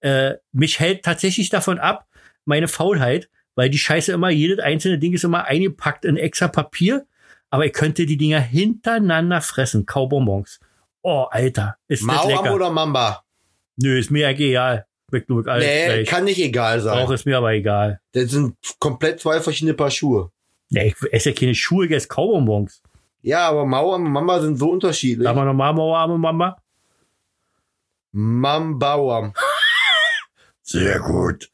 Äh, mich hält tatsächlich davon ab, meine Faulheit, weil die Scheiße immer, jedes einzelne Ding ist immer eingepackt in extra Papier. Aber ich könnte die Dinger hintereinander fressen. Kaubonbons. Oh, Alter, ist das Mauam lecker. oder Mamba? Nö, ist mir egal. Nur alles Nee, gleich. kann nicht egal sein. Auch ist mir aber egal. Das sind komplett zwei verschiedene Paar Schuhe. Nee, ich esse ja keine Schuhe, ich esse Kaubonbons. Ja, aber Mauam und Mamba sind so unterschiedlich. Sagen wir nochmal Mauerarme, Mama. Mambauam. Sehr gut.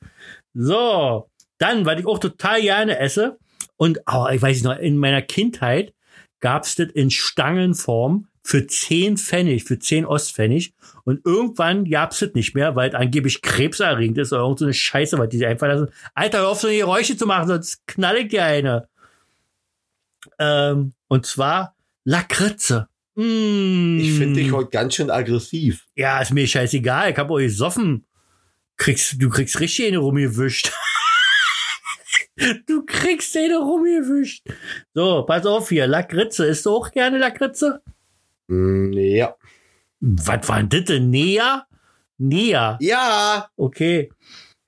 So, dann, was ich auch total gerne esse, und oh, ich weiß nicht noch, in meiner Kindheit gab's das in Stangenform für 10 Pfennig, für 10 Ostpfennig. Und irgendwann gab's das nicht mehr, weil es angeblich krebserregend ist oder irgend so eine Scheiße, was die sich einfach lassen. Alter, hör auf, so eine Geräusche zu machen, sonst knall ich dir eine. Ähm, und zwar Lakritze. Mm. Ich finde dich heute ganz schön aggressiv. Ja, ist mir scheißegal. Ich hab euch gesoffen. Kriegst, du kriegst richtig eine rumgewischt. du kriegst eine rumgewischt. So, pass auf hier. Lakritze. Isst du auch gerne Lakritze? Mm, ja. Was war denn das denn? Nea? Nea. Ja. Okay.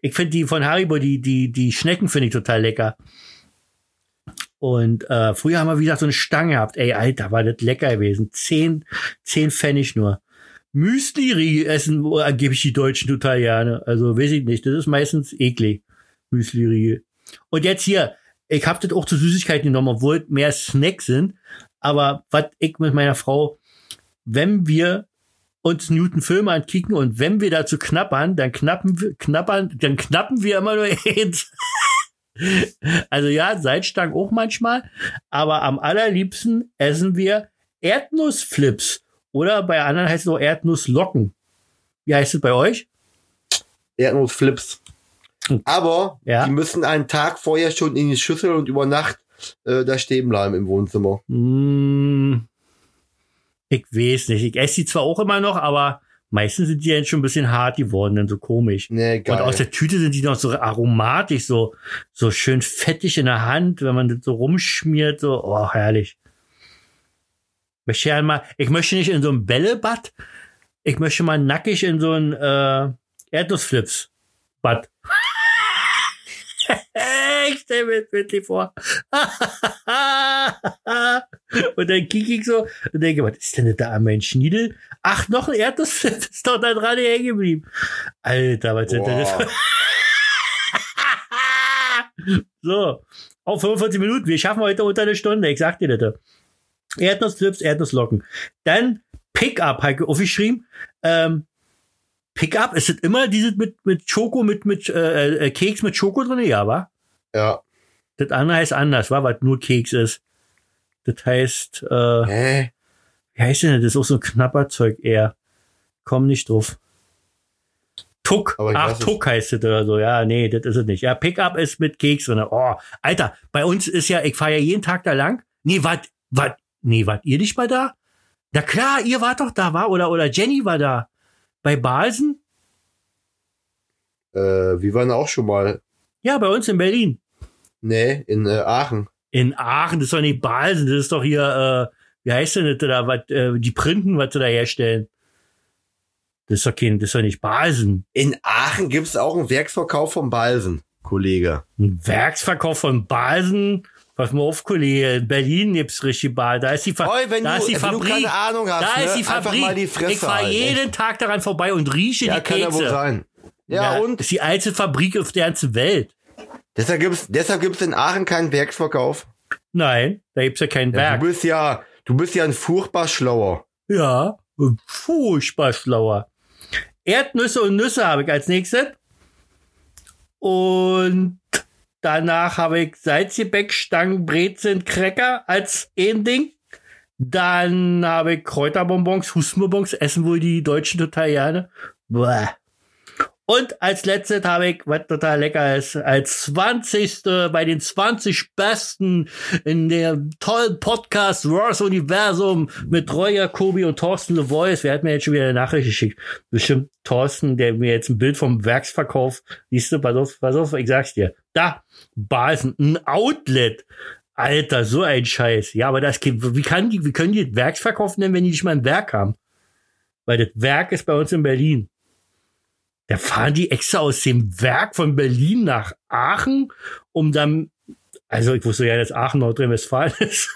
Ich finde die von Haribo, die, die, die Schnecken finde ich total lecker. Und äh, früher haben wir, wie gesagt, so eine Stange gehabt. Ey, Alter, war das lecker gewesen. Zehn, zehn Pfennig nur. Müsli essen angeblich die Deutschen total gerne. Also weiß ich nicht. Das ist meistens eklig. Müsli Und jetzt hier, ich habe das auch zu Süßigkeiten genommen, obwohl mehr Snacks sind. Aber was ich mit meiner Frau, wenn wir uns Newton-Filme ankicken und wenn wir dazu knappern, dann knappen wir, knappern, dann knappen wir immer nur eins. also ja, Salzstangen auch manchmal, aber am allerliebsten essen wir Erdnussflips oder bei anderen heißt es auch Erdnusslocken. Wie heißt es bei euch? Erdnussflips. Aber Ja. die müssen einen Tag vorher schon in die Schüssel und über Nacht äh, da stehen bleiben im Wohnzimmer. Hm, ich weiß nicht. Ich esse die zwar auch immer noch, aber meistens sind die jetzt schon ein bisschen hart geworden, dann so komisch. Nee, geil. Und aus der Tüte sind die noch so aromatisch, so, so schön fettig in der Hand, wenn man das so rumschmiert, so, oh, herrlich. Möchte ja mal, ich möchte nicht in so ein Bällebad, ich möchte mal nackig in so ein äh, Erdnussflips-Bad. ich stell mir das wirklich vor. und dann kicke ich so und denke, was ist denn das da an meinem Schniedel? Ach, noch ein Erdnussflip, ist doch da dran hängen geblieben. Alter, was sind denn das? So, auf 45 Minuten. Wir schaffen heute unter eine Stunde. Ich sag dir das. Erdnussflips, Erdnusslocken. Dann Pickup, habe ich aufgeschrieben. Ähm, Pickup, ist es immer dieses mit, mit Schoko, mit, mit äh, äh, Keks mit Schoko drin? Ja, wa? Ja. Das andere heißt anders, wa? Was nur Keks ist. Das heißt, äh, Hä? wie heißt denn das? Das ist auch so ein knapper Zeug eher. Komm nicht drauf. Tuck. Ach, Tuck heißt es oder so. Ja, nee, das ist es nicht. Ja, Pickup ist mit Keks drin. Oh, Alter, bei uns ist ja, ich fahre ja jeden Tag da lang. Nee, wart, wart, nee, wart ihr nicht mal da? Na klar, ihr wart doch da, war? Oder, oder Jenny war da. Bei Balsen? Äh, wir waren auch schon mal. Ja, bei uns in Berlin. Nee, in äh, Aachen. In Aachen, das ist doch nicht Balsen, das ist doch hier, äh, wie heißt denn das da, was, äh, die Printen, was sie da herstellen. Das ist doch kein, das ist doch nicht Balsen. In Aachen gibt's auch einen Werksverkauf von Balsen, Kollege. Ein Werksverkauf von Balsen. Pass mal auf, Kollege. In Berlin gibt's richtig Bal. Da ist die, Fa Oi, wenn da du- ist die Fabrik. keine Ahnung hast, da ne? ist die Fabrik. die ich fahre jeden Tag daran vorbei und rieche Ja, die kann ja Kekse. wohl sein. Ja, Das und? ist die alte Fabrik auf der ganzen Welt. Deshalb gibt's, deshalb gibt's in Aachen keinen Werksverkauf. Nein, da gibt's ja kein Ja, Werk. du bist ja, du bist ja ein furchtbar schlauer. Ja, furchtbar schlauer. Erdnüsse und Nüsse habe ich als nächstes. Und danach habe ich Salzgebäck, Stangen, Brezeln, Cracker als ein Ding. Dann habe ich Kräuterbonbons, Hustenbonbons, essen wohl die Deutschen total gerne. Bäh. Und als letztes habe ich, was total lecker ist, als 20. bei den 20 Besten in der tollen Podcast Wars Universum mit Roy Jacobi und Thorsten Voice. Wer hat mir jetzt schon wieder eine Nachricht geschickt? Bestimmt Thorsten, der mir jetzt ein Bild vom Werksverkauf, siehst du, pass auf, pass auf, ich sag's dir. Da, Basen, ein Outlet. Alter, so ein Scheiß. Ja, aber das, wie kann die, wie können die Werksverkauf nennen, wenn die nicht mal ein Werk haben? Weil das Werk ist bei uns in Berlin. Da fahren die extra aus dem Werk von Berlin nach Aachen, um dann, also ich wusste ja, dass Aachen Nordrhein-Westfalen ist.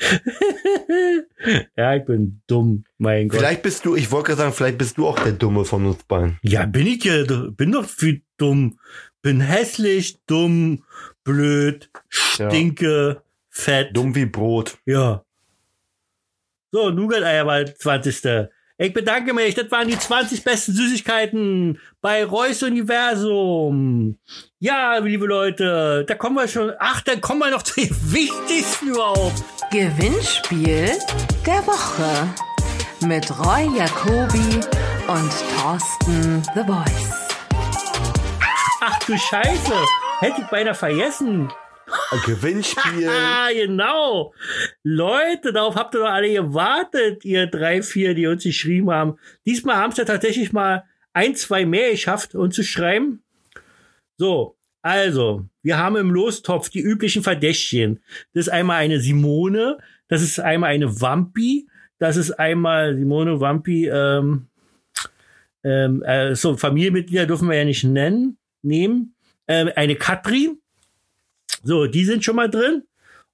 ja, ich bin dumm, mein Gott. Vielleicht bist du, ich wollte gerade sagen, vielleicht bist du auch der Dumme von uns beiden. Ja, bin ich ja, bin doch viel dumm. Bin hässlich, dumm, blöd, stinke, fett. Dumm wie Brot. Ja. So, Nougat-Eier war 20. Ich bedanke mich, das waren die 20 besten Süßigkeiten bei Reus Universum. Ja, liebe Leute, da kommen wir schon. Ach, dann kommen wir noch zu den wichtigsten überhaupt. Gewinnspiel der Woche mit Roy Jacobi und Thorsten The Voice. Ach du Scheiße, hätte ich beinahe vergessen. Ein Gewinnspiel. Ah, genau. Leute, darauf habt ihr doch alle gewartet, ihr drei, vier, die uns geschrieben haben. Diesmal haben es ja tatsächlich mal ein, zwei mehr geschafft, uns zu schreiben. So, also, wir haben im Lostopf die üblichen Verdächtigen. Das ist einmal eine Simone, das ist einmal eine Wampi, das ist einmal Simone Wampi, ähm, ähm, äh, so Familienmitglieder dürfen wir ja nicht nennen, nehmen. Ähm, eine Katrin, so, die sind schon mal drin.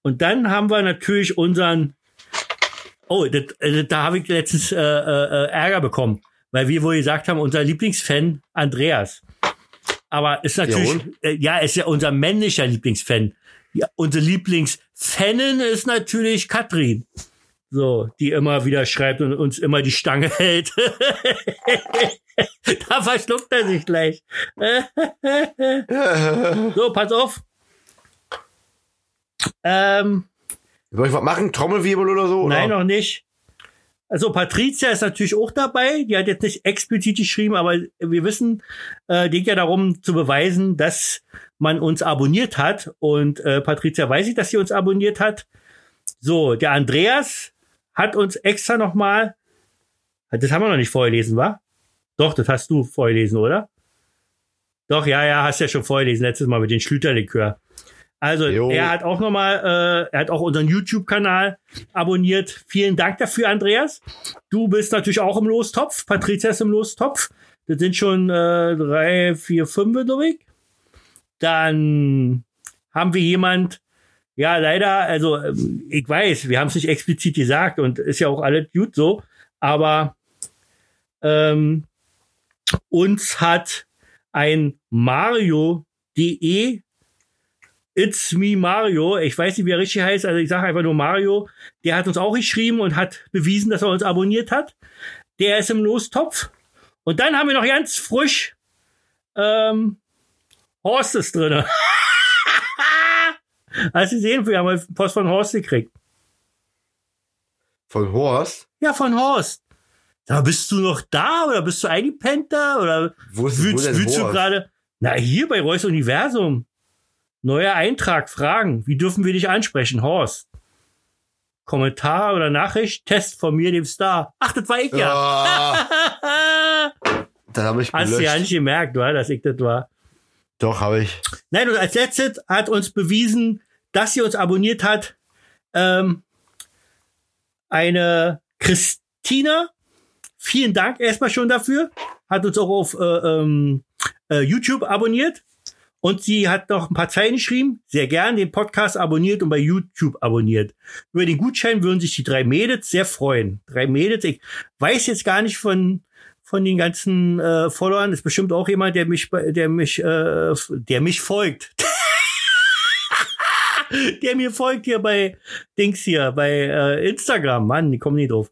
Und dann haben wir natürlich unseren. Oh, das, äh, da habe ich letztens äh, äh, Ärger bekommen, weil wir wohl gesagt haben, unser Lieblingsfan Andreas. Aber ist natürlich, und? äh, ja, ist ja unser männlicher Lieblingsfan. Ja, unsere Lieblingsfanin ist natürlich Katrin. So, die immer wieder schreibt und uns immer die Stange hält. da verschluckt er sich gleich. so, pass auf. Ähm, Soll ich was machen? Trommelwirbel oder so? nein, oder? noch nicht. Also Patricia ist natürlich auch dabei. Die hat jetzt nicht explizit geschrieben, aber wir wissen, äh, geht ja darum zu beweisen, dass man uns abonniert hat. Und äh, Patricia weiß ich, dass sie uns abonniert hat. So, der Andreas hat uns extra nochmal, das haben wir noch nicht vorgelesen, wa? Doch, das hast du vorgelesen, oder? Doch, ja, ja, hast ja schon vorgelesen, letztes Mal mit den Schlüterlikör. Also, Jo. er hat auch nochmal, äh, er hat auch unseren YouTube-Kanal abonniert. Vielen Dank dafür, Andreas. Du bist natürlich auch im Lostopf. Patricia ist im Lostopf. Das sind schon äh, drei, vier, fünf, glaube ich. Dann haben wir jemand, ja, leider, also ähm, ich weiß, wir haben es nicht explizit gesagt und ist ja auch alles gut so, aber ähm, uns hat ein Mario.de It's Me Mario. Ich weiß nicht, wie er richtig heißt, also ich sage einfach nur Mario. Der hat uns auch geschrieben und hat bewiesen, dass er uns abonniert hat. Der ist im Lostopf. Und dann haben wir noch ganz frisch ähm, Horst ist drin. Hast du gesehen, wir haben Post von Horst gekriegt. Von Horst? Ja, von Horst. Da bist du noch da oder bist du eingepennt da oder Wo ist wo wühlst, denn wühlst du gerade? Na, hier bei Reus Universum. Neuer Eintrag, Fragen. Wie dürfen wir dich ansprechen, Horst? Kommentar oder Nachricht? Test von mir, dem Star. Ach, das war ich ja. Ah, dann habe ich Hast du ja gelöscht. nicht gemerkt, oder, dass ich das war. Doch, habe ich. Nein, und als letztes hat uns bewiesen, dass sie uns abonniert hat, ähm, eine Christina. Vielen Dank erstmal schon dafür. Hat uns auch auf äh, ähm, äh, YouTube abonniert. Und sie hat noch ein paar Zeilen geschrieben. Sehr gern den Podcast abonniert und bei YouTube abonniert. Über den Gutschein würden sich die drei Mädels sehr freuen. Drei Mädels. Ich weiß jetzt gar nicht von von den ganzen äh, Followern ist bestimmt auch jemand, der mich, der mich, äh, der mich folgt. der mir folgt hier bei Dings hier, bei äh, Instagram. Mann, die kommen nicht drauf.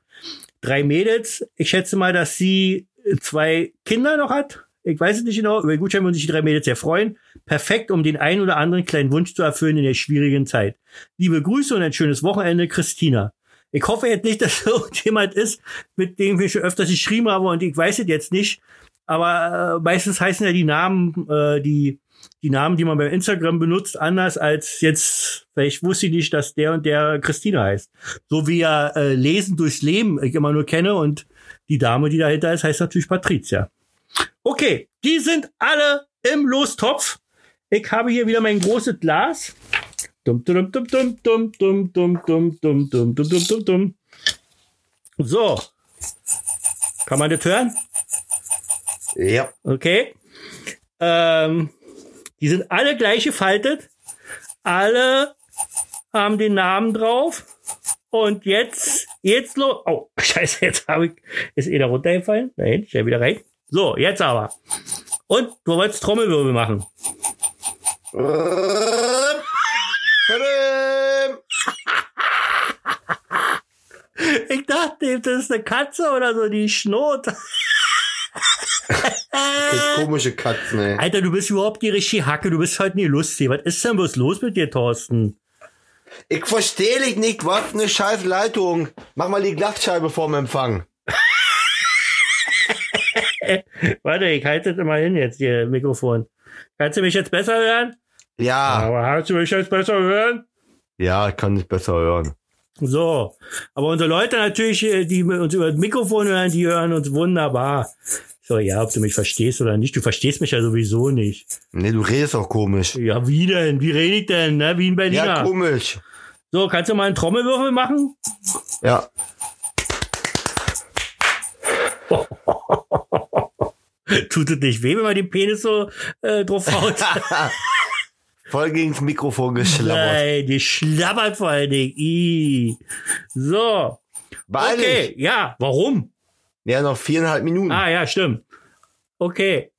Drei Mädels. Ich schätze mal, dass sie zwei Kinder noch hat. Ich weiß es nicht genau. Über den Gutschein würden sich die drei Mädels sehr freuen. Perfekt, um den einen oder anderen kleinen Wunsch zu erfüllen in der schwierigen Zeit. Liebe Grüße und ein schönes Wochenende, Christina. Ich hoffe jetzt nicht, dass irgendjemand ist, mit dem wir schon öfters geschrieben haben und ich weiß es jetzt nicht. Aber äh, meistens heißen ja die Namen, äh, die, die Namen, die man bei Instagram benutzt, anders als jetzt, vielleicht wusste ich nicht, dass der und der Christina heißt. So wie ja äh, Lesen durchs Leben ich immer nur kenne und die Dame, die dahinter ist, heißt natürlich Patricia. Okay, die sind alle im Lostopf. Ich habe hier wieder mein großes Glas. Dum, dum, dum, dum, dum, dum, dum, dum, dum, dum, dum, dum, dum, dum. So. Kann man das hören? Ja. Okay. Ähm, die sind alle gleich gefaltet. Alle haben den Namen drauf. Und jetzt, jetzt los. Oh, scheiße, jetzt habe ich, ist eh da runtergefallen. Nein, stell wieder rein. So, jetzt aber. Und du wolltest Trommelwirbel machen. Ich dachte, das ist eine Katze oder so, die schnurrt. Das komische Katzen, ey. Alter, du bist überhaupt die richtige Hacke, du bist heute nie lustig. Was ist denn bloß los mit dir, Thorsten? Ich verstehe dich nicht, was eine scheiß Leitung. Mach mal die Glasscheibe vorm Empfang. Warte, ich halte das immer hin jetzt, hier Mikrofon. Kannst du mich jetzt besser hören? Ja, Aber kannst du mich jetzt besser hören? ja, ich kann dich besser hören. So. Aber unsere Leute natürlich, äh, die uns über das Mikrofon hören, die hören uns wunderbar. So, ja, ob du mich verstehst oder nicht. Du verstehst mich ja sowieso nicht. Nee, du redest auch komisch. Ja, wie denn? Wie rede ich denn, ne? Wie ein Berliner. Ja, komisch. so, kannst du mal einen Trommelwürfel machen? Ja. Tut es nicht weh, wenn man den Penis so äh, drauf haut? Voll gegens Mikrofon geschlabbert. Nein, die schlabbert vor allen Dingen. Ih. So. Beeil Okay, ja, warum? Ja, noch viereinhalb Minuten. Ah, ja, stimmt. Okay.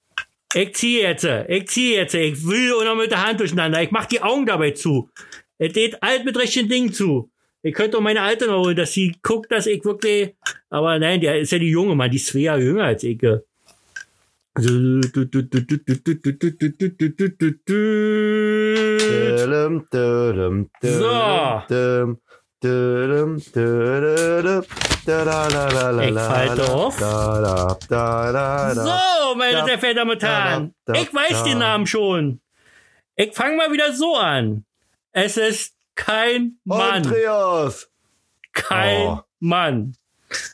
Ich ziehe jetzt. Ich ziehe jetzt. Ich will auch noch mit der Hand durcheinander. Ich mach die Augen dabei zu. Es geht alt mit rechten Dingen zu. Ich könnte auch meine Alte noch holen, dass sie guckt, dass ich wirklich. Aber nein, der ist ja die Junge, Mann. Die ist zwei Jahre jünger als ich. Dödem, dödem, dödem, So. Ich. So, meine sehr verehrten Damen und Herren, ich weiß den Namen schon. Ich fange mal wieder so an. Es ist kein Mann. Andreas. Kein Oh. Mann.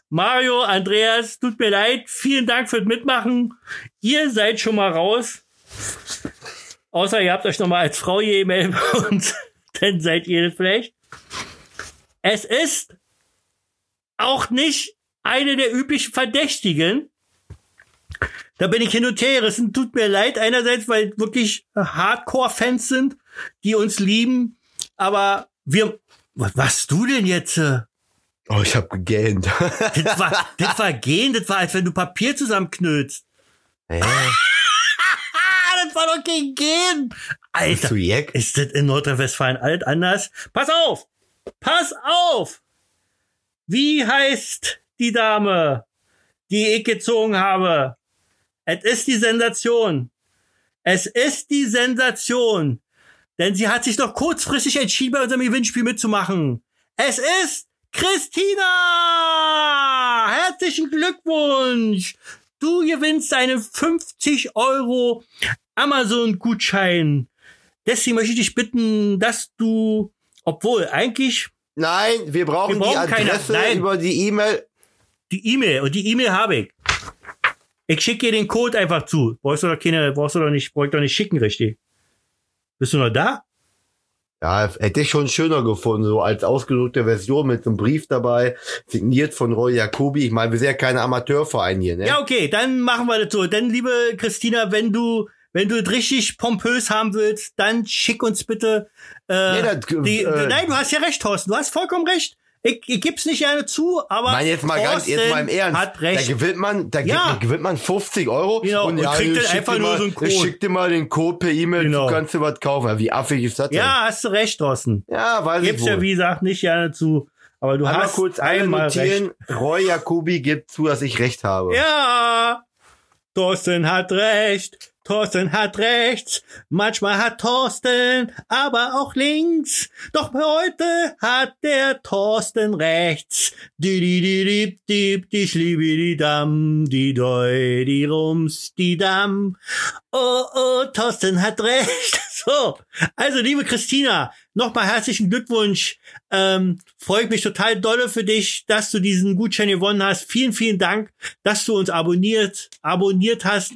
Mario, Andreas, tut mir leid. Vielen Dank fürs Mitmachen. Ihr seid schon mal raus. Außer ihr habt euch noch mal als Frau hier gemeldet bei uns. Dann seid ihr vielleicht. Es ist auch nicht eine der üblichen Verdächtigen. Da bin ich hin und her gerissen. Tut mir leid. Einerseits, weil wirklich Hardcore-Fans sind, die uns lieben. Aber wir, was machst du denn jetzt? Oh, ich hab gegähnt. Das war, das war gehen, das war, als wenn du Papier zusammenknüllst. Hä? War doch fucking gehen. Alter, ist das in Nordrhein-Westfalen alt anders? Pass auf! Pass auf! Wie heißt die Dame, die ich gezogen habe? Es ist die Sensation. Es ist die Sensation. Denn sie hat sich doch kurzfristig entschieden, bei unserem Gewinnspiel mitzumachen. Es ist Christina! Herzlichen Glückwunsch! Du gewinnst einen 50 Euro Amazon-Gutschein. Deswegen möchte ich dich bitten, dass du, obwohl eigentlich Nein, wir brauchen, Wir brauchen die keine- Adresse nein. über die E-Mail. die E-Mail, und die E-Mail habe ich. Ich schicke dir den Code einfach zu. Brauchst du doch keine, brauchst du doch nicht, brauch ich doch nicht schicken, richtig? Bist du noch da? Ja, hätte ich schon schöner gefunden, so als ausgedruckte Version mit einem Brief dabei, signiert von Roy Jacobi. Ich meine, wir sind ja kein Amateurverein hier, ne? Ja, okay, dann machen wir das so. Dann, liebe Christina, wenn du, wenn du es richtig pompös haben willst, dann schick uns bitte. Äh, Nee, das, die, äh, nein, du hast ja recht, Thorsten. Du hast vollkommen recht. Ich, ich gib's nicht gerne zu, aber Nein, jetzt mal ganz, jetzt mal im Thorsten Ernst. Hat Da recht. gewinnt man, da Ja. gewinnt man 50 Euro Genau, und kriegt hier, dann schick einfach nur mal, so einen Code. ich Schick dir mal den Code per E-Mail, Genau. du kannst dir was kaufen. Ja, Wie affig ist das denn? Ja, hast du recht, Thorsten. ja weiß Gibt's ich wohl. ja, wie gesagt, nicht gerne zu. Aber du Einmal hast kurz einmal recht. notieren. Roy Jacobi gibt zu, dass ich recht habe. Ja, Thorsten hat recht. Thorsten hat rechts. Manchmal hat Thorsten aber auch links. Doch heute hat der Thorsten rechts. Die, die, die, die, die, die, schliebe, die Damm, die Doi, die Rums, die Damm. Oh, oh, Thorsten hat recht. So. Also, liebe Christina, nochmal herzlichen Glückwunsch. Ähm, freut mich total dolle für dich, dass du diesen Gutschein gewonnen hast. Vielen, vielen Dank, dass du uns abonniert, abonniert hast,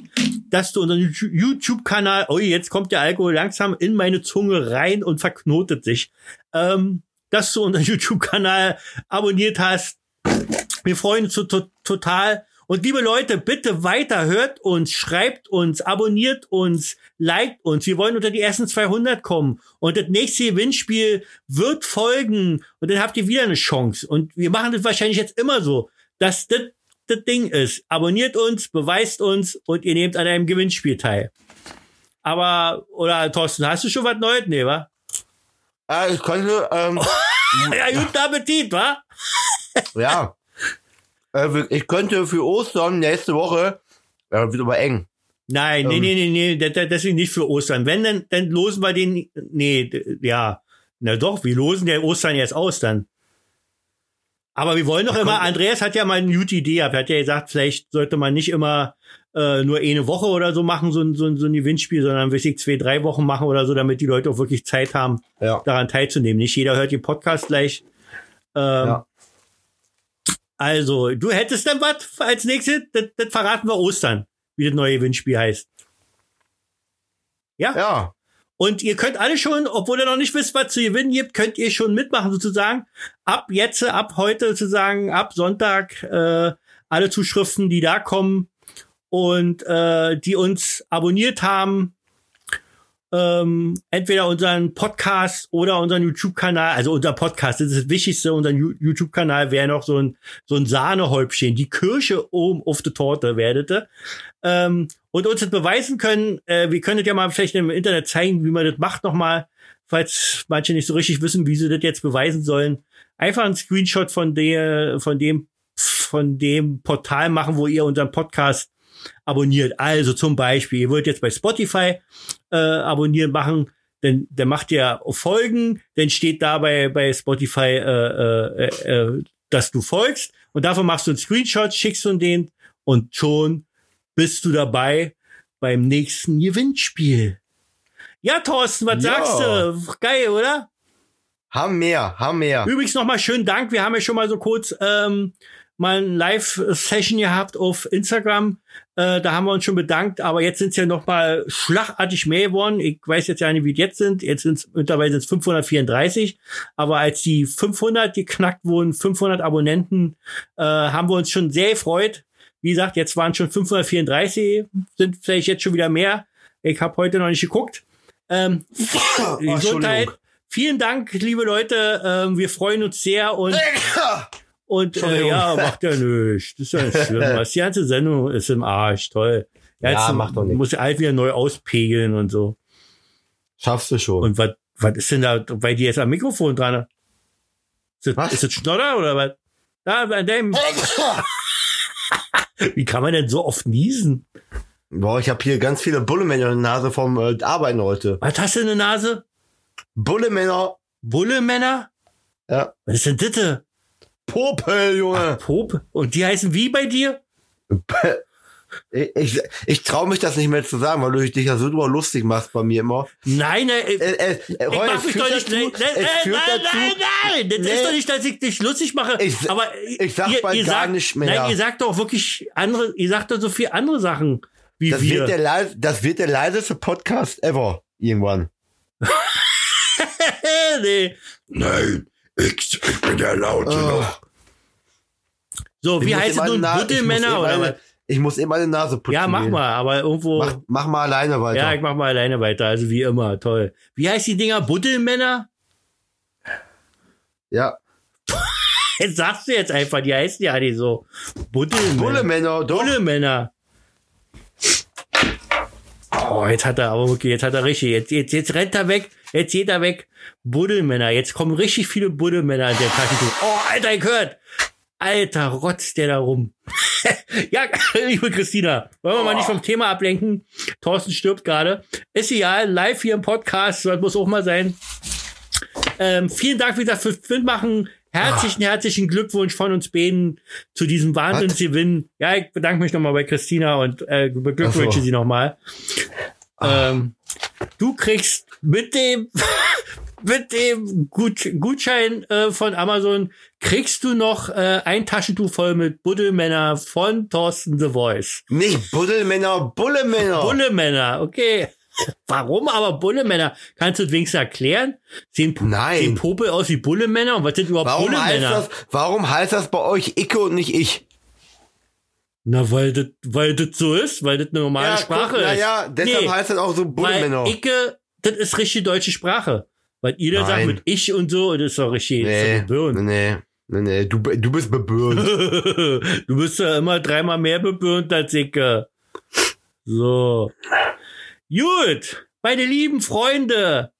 dass du unseren YouTube-Kanal, oh, jetzt kommt der Alkohol langsam in meine Zunge rein und verknotet sich, ähm, dass du unseren YouTube-Kanal abonniert hast. Wir freuen uns to to total. Und liebe Leute, bitte weiter, hört uns, schreibt uns, abonniert uns, liked uns. Wir wollen unter die ersten 200 kommen. Und das nächste Gewinnspiel wird folgen. Und dann habt ihr wieder eine Chance. Und wir machen das wahrscheinlich jetzt immer so, dass das das Ding ist. Abonniert uns, beweist uns und ihr nehmt an einem Gewinnspiel teil. Aber, oder Thorsten, hast du schon was Neues? Nee, wa? Ah, ich konnte, ähm, Ja, guten Appetit, wa? ja. Äh, ich könnte für Ostern nächste Woche, äh, wird aber eng. Nein, nee, Ähm. nee, nee, nee, das- das- deswegen nicht für Ostern. Wenn, dann, dann losen wir den, nee, ja. Na doch, wir losen der Ostern jetzt aus dann. Aber wir wollen doch immer, Andreas hat ja mal eine gute Idee gehabt. Er hat ja gesagt, vielleicht sollte man nicht immer äh, nur eine Woche oder so machen, so, ein- so, so ein Gewinnspiel, sondern weiß ich, zwei, drei Wochen machen oder so, damit die Leute auch wirklich Zeit haben, Ja. daran teilzunehmen. Nicht jeder hört den Podcast gleich. Ähm, Ja. Also, du hättest dann was als nächstes? Das, das verraten wir Ostern, wie das neue Gewinnspiel heißt. Ja? Ja. Und ihr könnt alle schon, obwohl ihr noch nicht wisst, was zu gewinnen gibt, könnt ihr schon mitmachen sozusagen. Ab jetzt, ab heute sozusagen, ab Sonntag, äh, alle Zuschriften, die da kommen und äh, die uns abonniert haben, ähm, entweder unseren Podcast oder unseren YouTube-Kanal, also unser Podcast, das ist das Wichtigste, unseren YouTube-Kanal wäre noch so ein, so ein Sahnehäubchen, die Kirsche oben auf der Torte werdete. Ähm, und uns das beweisen können, äh, wir können das ja mal vielleicht im Internet zeigen, wie man das macht nochmal, falls manche nicht so richtig wissen, wie sie das jetzt beweisen sollen. Einfach einen Screenshot von der, von dem, von dem Portal machen, wo ihr unseren Podcast abonniert. Also zum Beispiel, ihr wollt jetzt bei Spotify äh, abonnieren machen, dann, dann macht ihr Folgen, dann steht da bei, bei Spotify, äh, äh, äh, dass du folgst und davon machst du einen Screenshot, schickst du den und schon bist du dabei beim nächsten Gewinnspiel. Ja, Thorsten, was Ja. sagst du? Geil, oder? Haben mehr, haben mehr. Übrigens nochmal schönen Dank. Wir haben ja schon mal so kurz ähm, mal ein Live-Session gehabt auf Instagram. Äh, da haben wir uns schon bedankt, aber jetzt sind es ja noch mal schlagartig mehr geworden. Ich weiß jetzt ja nicht, wie die jetzt sind. Jetzt sind es mittlerweile sind's 534. Aber als die 500 geknackt wurden, 500 Abonnenten, äh, haben wir uns schon sehr gefreut. Wie gesagt, jetzt waren schon 534, sind vielleicht jetzt schon wieder mehr. Ich habe heute noch nicht geguckt. Ähm, Gesundheit. Entschuldigung. Vielen Dank, liebe Leute. Ähm, wir freuen uns sehr und und äh, ja, macht ja nichts. Das ist ja nicht schlimm. Was die ganze Sendung ist im Arsch. Toll. Ja, Ja, jetzt macht doch nichts. Muss ja alt wieder neu auspegeln und so. Schaffst du schon. Und was, was ist denn da bei dir jetzt am Mikrofon dran? Ist das, Was? ist das Schnodder oder was? Da, bei dem. Wie kann man denn so oft niesen? Boah, ich habe hier ganz viele Bullemänner in der Nase vom äh, Arbeiten heute. Was hast du in der Nase? Bullemänner, Bullemänner? ja. Was ist denn das? Popel, Junge. Pope? Und die heißen wie bei dir? Ich, ich, ich traue mich das nicht mehr zu sagen, weil du dich ja so drüber lustig machst bei mir immer. Nein, äh, Äh, äh, äh, ich Roy, mach es mich doch nicht. dazu, Nein, nein, nein, nein, nein, nein. Das Nee. ist doch nicht, dass ich dich lustig mache. Ich- aber ich sag ihr, bald ihr gar sagt, nicht mehr. Nein, ihr sagt doch wirklich andere, ihr sagt doch so viel andere Sachen wie das, wir. wird der leis, das wird der leiseste Podcast ever. Irgendwann. nee. Nein, ich, ich bin der Laute Oh. noch. So, Ich wie muss heißt es immer nun? Na- ich muss Buddelmänner immer oder eine- was? Ich muss immer die Nase putzen. Ja, mach gehen. mal, aber irgendwo. Mach, mach mal alleine weiter. ja, ich mach mal alleine weiter, also wie immer, toll. Wie heißt die Dinger? Buddelmänner? ja. Jetzt sagst du jetzt einfach, die heißen ja nicht so. Buddelmänner. Bullemänner, doch. Bullemänner. Oh, jetzt hat er aber wirklich, jetzt hat er richtig, jetzt, jetzt, jetzt rennt er weg, jetzt geht er weg. Buddelmänner, jetzt kommen richtig viele Buddelmänner in der Taschentuch. Oh, Alter, ich hört. Alter, rotzt der da rum. ja, liebe Christina, wollen wir mal nicht vom Thema ablenken. Thorsten stirbt gerade. Ist egal, live hier im Podcast, das muss auch mal sein. Ähm, vielen Dank wieder fürs Mitmachen. Herzlichen, herzlichen Glückwunsch von uns beiden zu diesem Wahnsinnsgewinn. Ja, ich bedanke mich nochmal bei Christina und äh, beglückwünsche Ach so. sie nochmal. Ähm, du kriegst mit dem mit dem Gut, Gutschein äh, von Amazon kriegst du noch äh, ein Taschentuch voll mit Buddelmänner von Thorsten The Voice. Nicht Buddelmänner, Bullemänner. Bullemänner, okay. Warum aber Bullemänner? Kannst du wenigstens erklären? Sehen, Nein. sehen Popel aus wie Bullemänner? Und was sind überhaupt warum heißt, Bullemänner? das, warum heißt das bei euch Icke und nicht ich? Na, weil das, weil das so ist, weil das eine normale Sprache guck, ist. Naja, deshalb Nee, heißt das auch so Bullemänner. Weil Icke, das ist richtig deutsche Sprache. Weil ihr da sagt Nein. mit ich und so, und das ist doch richtig Nee, doch nee, nee, nee, du, du bist bebürnt. du bist ja immer dreimal mehr bebürnt als Icke. So. Gut, meine lieben Freunde.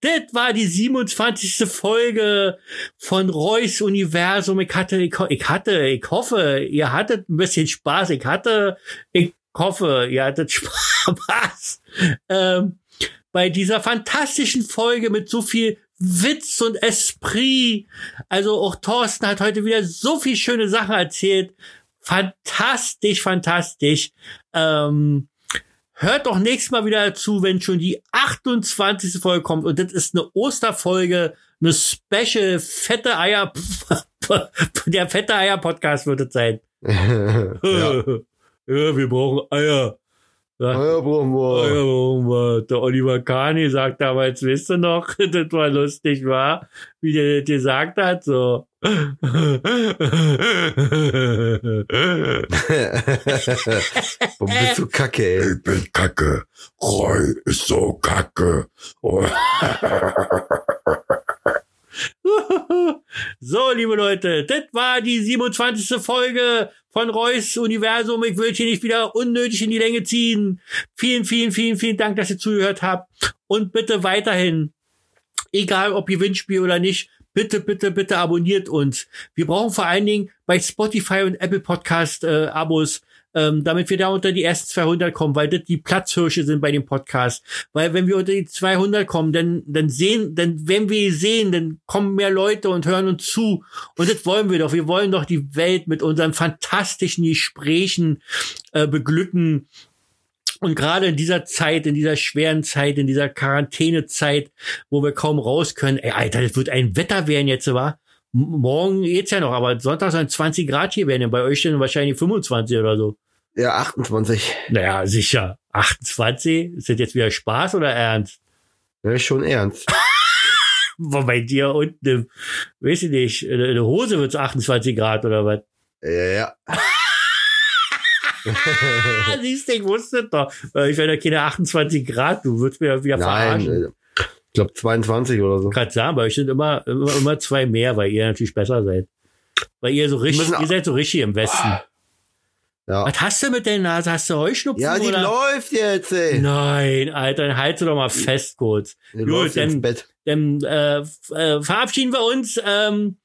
Das war die 27. Folge von Reus Universum. Ich hatte, ich, ich hatte, ich hoffe, ihr hattet ein bisschen Spaß. Ich hatte, ich hoffe, ihr hattet Spaß. Ähm, bei dieser fantastischen Folge mit so viel Witz und Esprit. Also auch Thorsten hat heute wieder so viel schöne Sachen erzählt. Fantastisch, fantastisch. Ähm, hört doch nächstes Mal wieder dazu, wenn schon die 28. Folge kommt. Und das ist eine Osterfolge, eine Special fette Eier. Der fette Eier Podcast wird es sein. ja. ja, wir brauchen Eier. Wir. Eier brauchen wir. Der Oliver Kani sagt damals, wisst ihr noch, das war lustig, war, wie der das gesagt hat, so. Warum bist du kacke, ey? Ich bin kacke. Roy ist so kacke. Oh. so, liebe Leute, das war die 27. Folge von Reus Universum. Ich will hier nicht wieder unnötig in die Länge ziehen. Vielen, vielen, vielen, vielen Dank, dass ihr zugehört habt. Und bitte weiterhin, egal ob Gewinnspiel oder nicht, bitte, bitte, bitte abonniert uns. Wir brauchen vor allen Dingen bei Spotify und Apple Podcast äh, Abos, ähm, damit wir da unter die ersten 200 kommen, weil das die Platzhirsche sind bei dem Podcast. Weil wenn wir unter die 200 kommen, dann, dann sehen, dann, wenn wir sehen, dann kommen mehr Leute und hören uns zu. Und das wollen wir doch. Wir wollen doch die Welt mit unseren fantastischen Gesprächen äh, beglücken. Und gerade in dieser Zeit, in dieser schweren Zeit, in dieser Quarantänezeit, wo wir kaum raus können, ey, Alter, das wird ein Wetter werden jetzt, war. Morgen geht's ja noch, aber Sonntag sollen 20 Grad hier werden. Bei euch dann wahrscheinlich 25 oder so. Ja, 28. Naja, sicher. 28? Ist das jetzt wieder Spaß oder Ernst? Ja, schon ernst. Bei dir unten, im, weiß ich nicht, in der Hose wird's 28 Grad oder was? Ja, ja. Ah, siehst du, ich wusste doch. Äh, Ich werde keine 28 Grad, du würdest mir wieder Nein, verarschen. äh, ich glaube 22 oder so. Gerade sagen, bei euch sind immer, immer, immer zwei mehr, weil ihr natürlich besser seid. Weil ihr so richtig, ihr seid so richtig im Westen. Ja. Was hast du mit der Nase? Hast du Heuschnupfen? Ja, die oder? läuft jetzt, ey. Nein, Alter, dann halt sie doch mal fest kurz. Die Gut, dann, dann äh, äh, verabschieden wir uns. Ähm,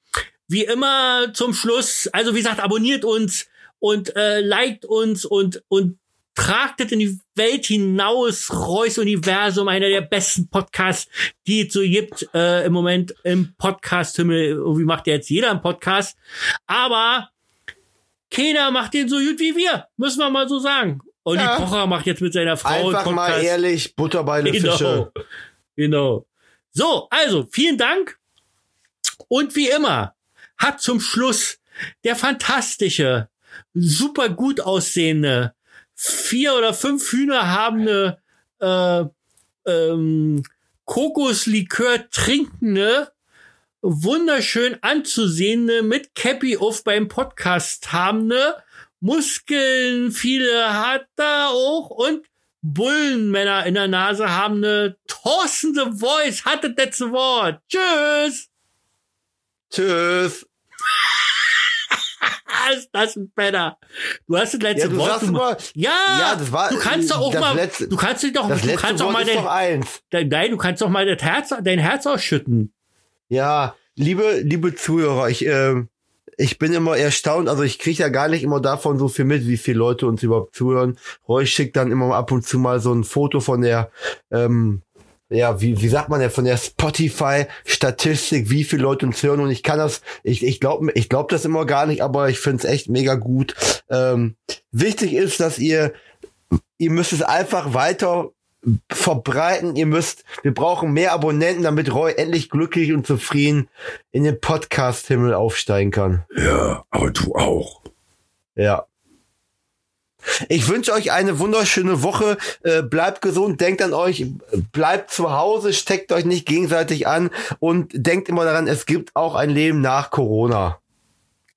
wie immer zum Schluss. Also wie gesagt, abonniert uns und äh, liked uns und und tragt es in die Welt hinaus. Reus Universum, einer der besten Podcasts, die es so gibt äh, im Moment im Podcast-Himmel. Irgendwie macht ja jetzt jeder einen Podcast. Aber keiner macht den so gut wie wir. Müssen wir mal so sagen. Olli Ja. Pocher macht jetzt mit seiner Frau Einfach mal Podcast. ehrlich, Butter bei den Fische. Genau. Genau. So, also vielen Dank. Und wie immer hat zum Schluss der fantastische, super gut aussehende, vier oder fünf Hühner habende, äh, ähm, Kokoslikör trinkende, wunderschön anzusehende, mit Cappy auf beim Podcast habende, Muskeln, viele hat er auch und Bullenmänner in der Nase haben eine Thorsten The Voice, hatte das letzte Wort. Tschüss. Tschüss. Ist das ein Penner. Du hast das letzte Ja, du Wort. immer, ja, ja, das war- du kannst doch auch mal, letzte- du kannst dich doch, du kannst doch mal dein, doch eins. dein, nein, du kannst doch mal das Herz, dein Herz ausschütten. Ja, liebe, liebe Zuhörer, ich, äh, ich bin immer erstaunt, also ich kriege ja gar nicht immer davon so viel mit, wie viele Leute uns überhaupt zuhören. Roy schickt dann immer ab und zu mal so ein Foto von der, ähm, ja, wie, wie sagt man ja, von der Spotify-Statistik, wie viele Leute uns hören und ich kann das, ich, ich glaube ich glaub das immer gar nicht, aber ich finde es echt mega gut. Ähm, wichtig ist, dass ihr, ihr müsst es einfach weiter verbreiten. Ihr müsst, wir brauchen mehr Abonnenten, damit Roy endlich glücklich und zufrieden in den Podcast-Himmel aufsteigen kann. Ja, aber du auch. Ja. Ich wünsche euch eine wunderschöne Woche. Äh, bleibt gesund, denkt an euch, bleibt zu Hause, steckt euch nicht gegenseitig an und denkt immer daran, es gibt auch ein Leben nach Corona.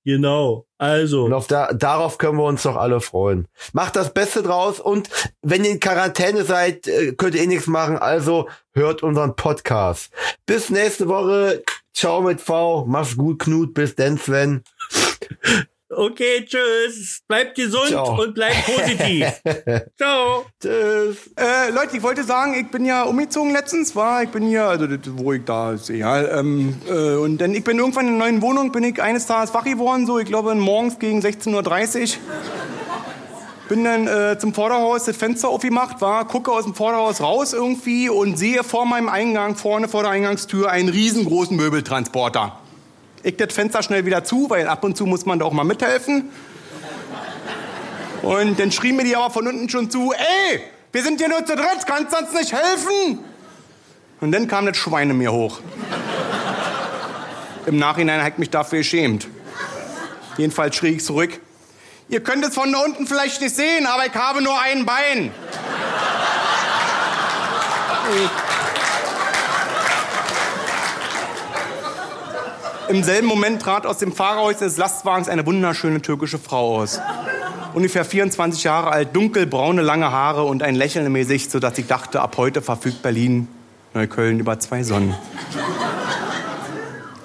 Genau. Also. Und auf da, darauf können wir uns doch alle freuen. Macht das Beste draus und wenn ihr in Quarantäne seid, äh, könnt ihr eh nichts machen. Also hört unseren Podcast. Bis nächste Woche. Ciao mit V. Mach's gut, Knut. Bis denn, Sven. Okay, tschüss. Bleibt gesund Ciao. und bleibt positiv. Ciao. Tschüss. Äh, Leute, ich wollte sagen, ich bin ja umgezogen letztens, war, ich bin hier, also das, wo ich da, ist egal, ähm, äh, und dann, ich bin irgendwann in einer neuen Wohnung, bin ich eines Tages wach geworden, so, ich glaube morgens gegen 16.30 Uhr. Bin dann äh, zum Vorderhaus, das Fenster aufgemacht, war, gucke aus dem Vorderhaus raus irgendwie und sehe vor meinem Eingang, vorne vor der Eingangstür, einen riesengroßen Möbeltransporter. Ich das Fenster schnell wieder zu, weil ab und zu muss man da auch mal mithelfen. Und dann schrie mir die aber von unten schon zu, ey, wir sind hier nur zu dritt, kannst uns nicht helfen? Und dann kam das Schwein in mir hoch. Im Nachhinein ich mich dafür geschämt. Jedenfalls schrie ich zurück, ihr könnt es von da unten vielleicht nicht sehen, aber ich habe nur ein Bein. Im selben Moment trat aus dem Fahrerhaus des Lastwagens eine wunderschöne türkische Frau aus. Ungefähr 24 Jahre alt, dunkelbraune, lange Haare und ein Lächeln im Gesicht, sodass ich dachte, ab heute verfügt Berlin Neukölln über zwei Sonnen.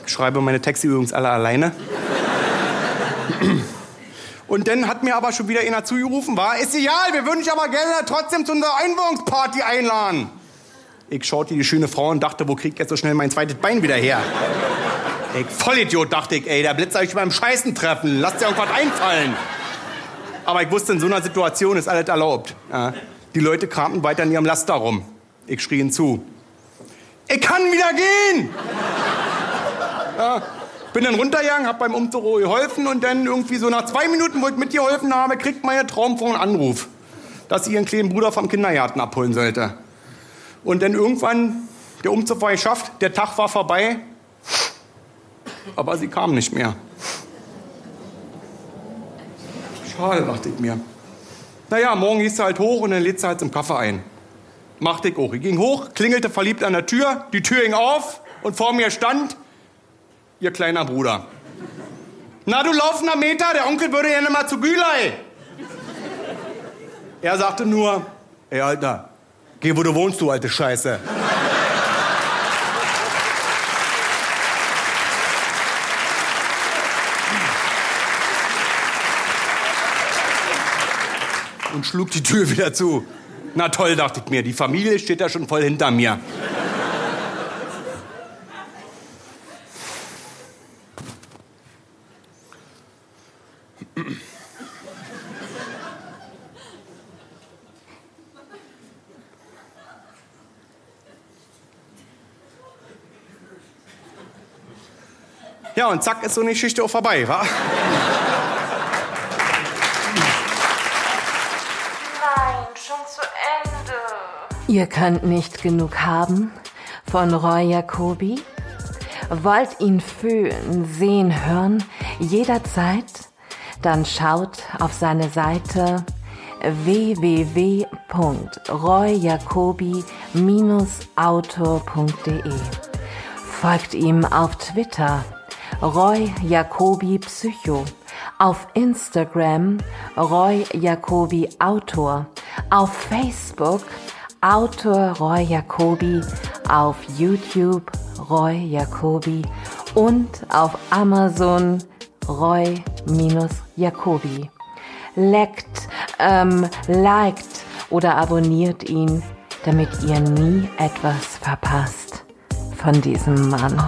Ich schreibe meine Texte übrigens alle alleine. Und dann hat mir aber schon wieder einer zugerufen, war, ist egal, wir würden dich aber gerne trotzdem zu unserer Einwohnungsparty einladen. Ich schaute die schöne Frau und dachte, wo krieg ich jetzt so schnell mein zweites Bein wieder her? Ey, Vollidiot, dachte ich, ey, der Blitzer euch beim Scheißen treffen. Lasst dir irgendwas einfallen. Aber ich wusste, in so einer Situation ist alles erlaubt. Ja. Die Leute kramten weiter in ihrem Laster rum. Ich schrie hinzu. Ich kann wieder gehen! Ja. Bin dann runtergegangen, hab beim Umzug geholfen und dann irgendwie so nach zwei Minuten, wo ich mitgeholfen habe, kriegt meine Traumfrau einen Anruf, dass sie ihren kleinen Bruder vom Kindergarten abholen sollte. Und dann irgendwann, der Umzug war geschafft, der Tag war vorbei, aber sie kam nicht mehr. Schade, dachte ich mir. Naja, morgen gehst du halt hoch und dann lädst du halt zum Kaffee ein. Machte ich auch. Ich ging hoch, klingelte verliebt an der Tür, die Tür ging auf und vor mir stand ihr kleiner Bruder. Na, du laufender Meter, der Onkel würde ja mal zu Gülei. Er sagte nur, ey, Alter, geh, wo du wohnst, du alte Scheiße. Und schlug die Tür wieder zu. Na toll, dachte ich mir, die Familie steht da schon voll hinter mir. Ja, und zack ist so eine Geschichte auch vorbei, wa? Ihr könnt nicht genug haben von Roy Jacobi? Wollt ihn fühlen, sehen, hören, jederzeit? Dann schaut auf seine Seite www.royjacobi-autor.de. Folgt ihm auf Twitter Roy Jacobi Psycho, auf Instagram Roy Jacobi Autor, auf Facebook Autor Roy Jacobi, auf YouTube Roy Jacobi und auf Amazon Roy-Jacobi. Leckt, ähm, liked oder abonniert ihn, damit ihr nie etwas verpasst von diesem Mann.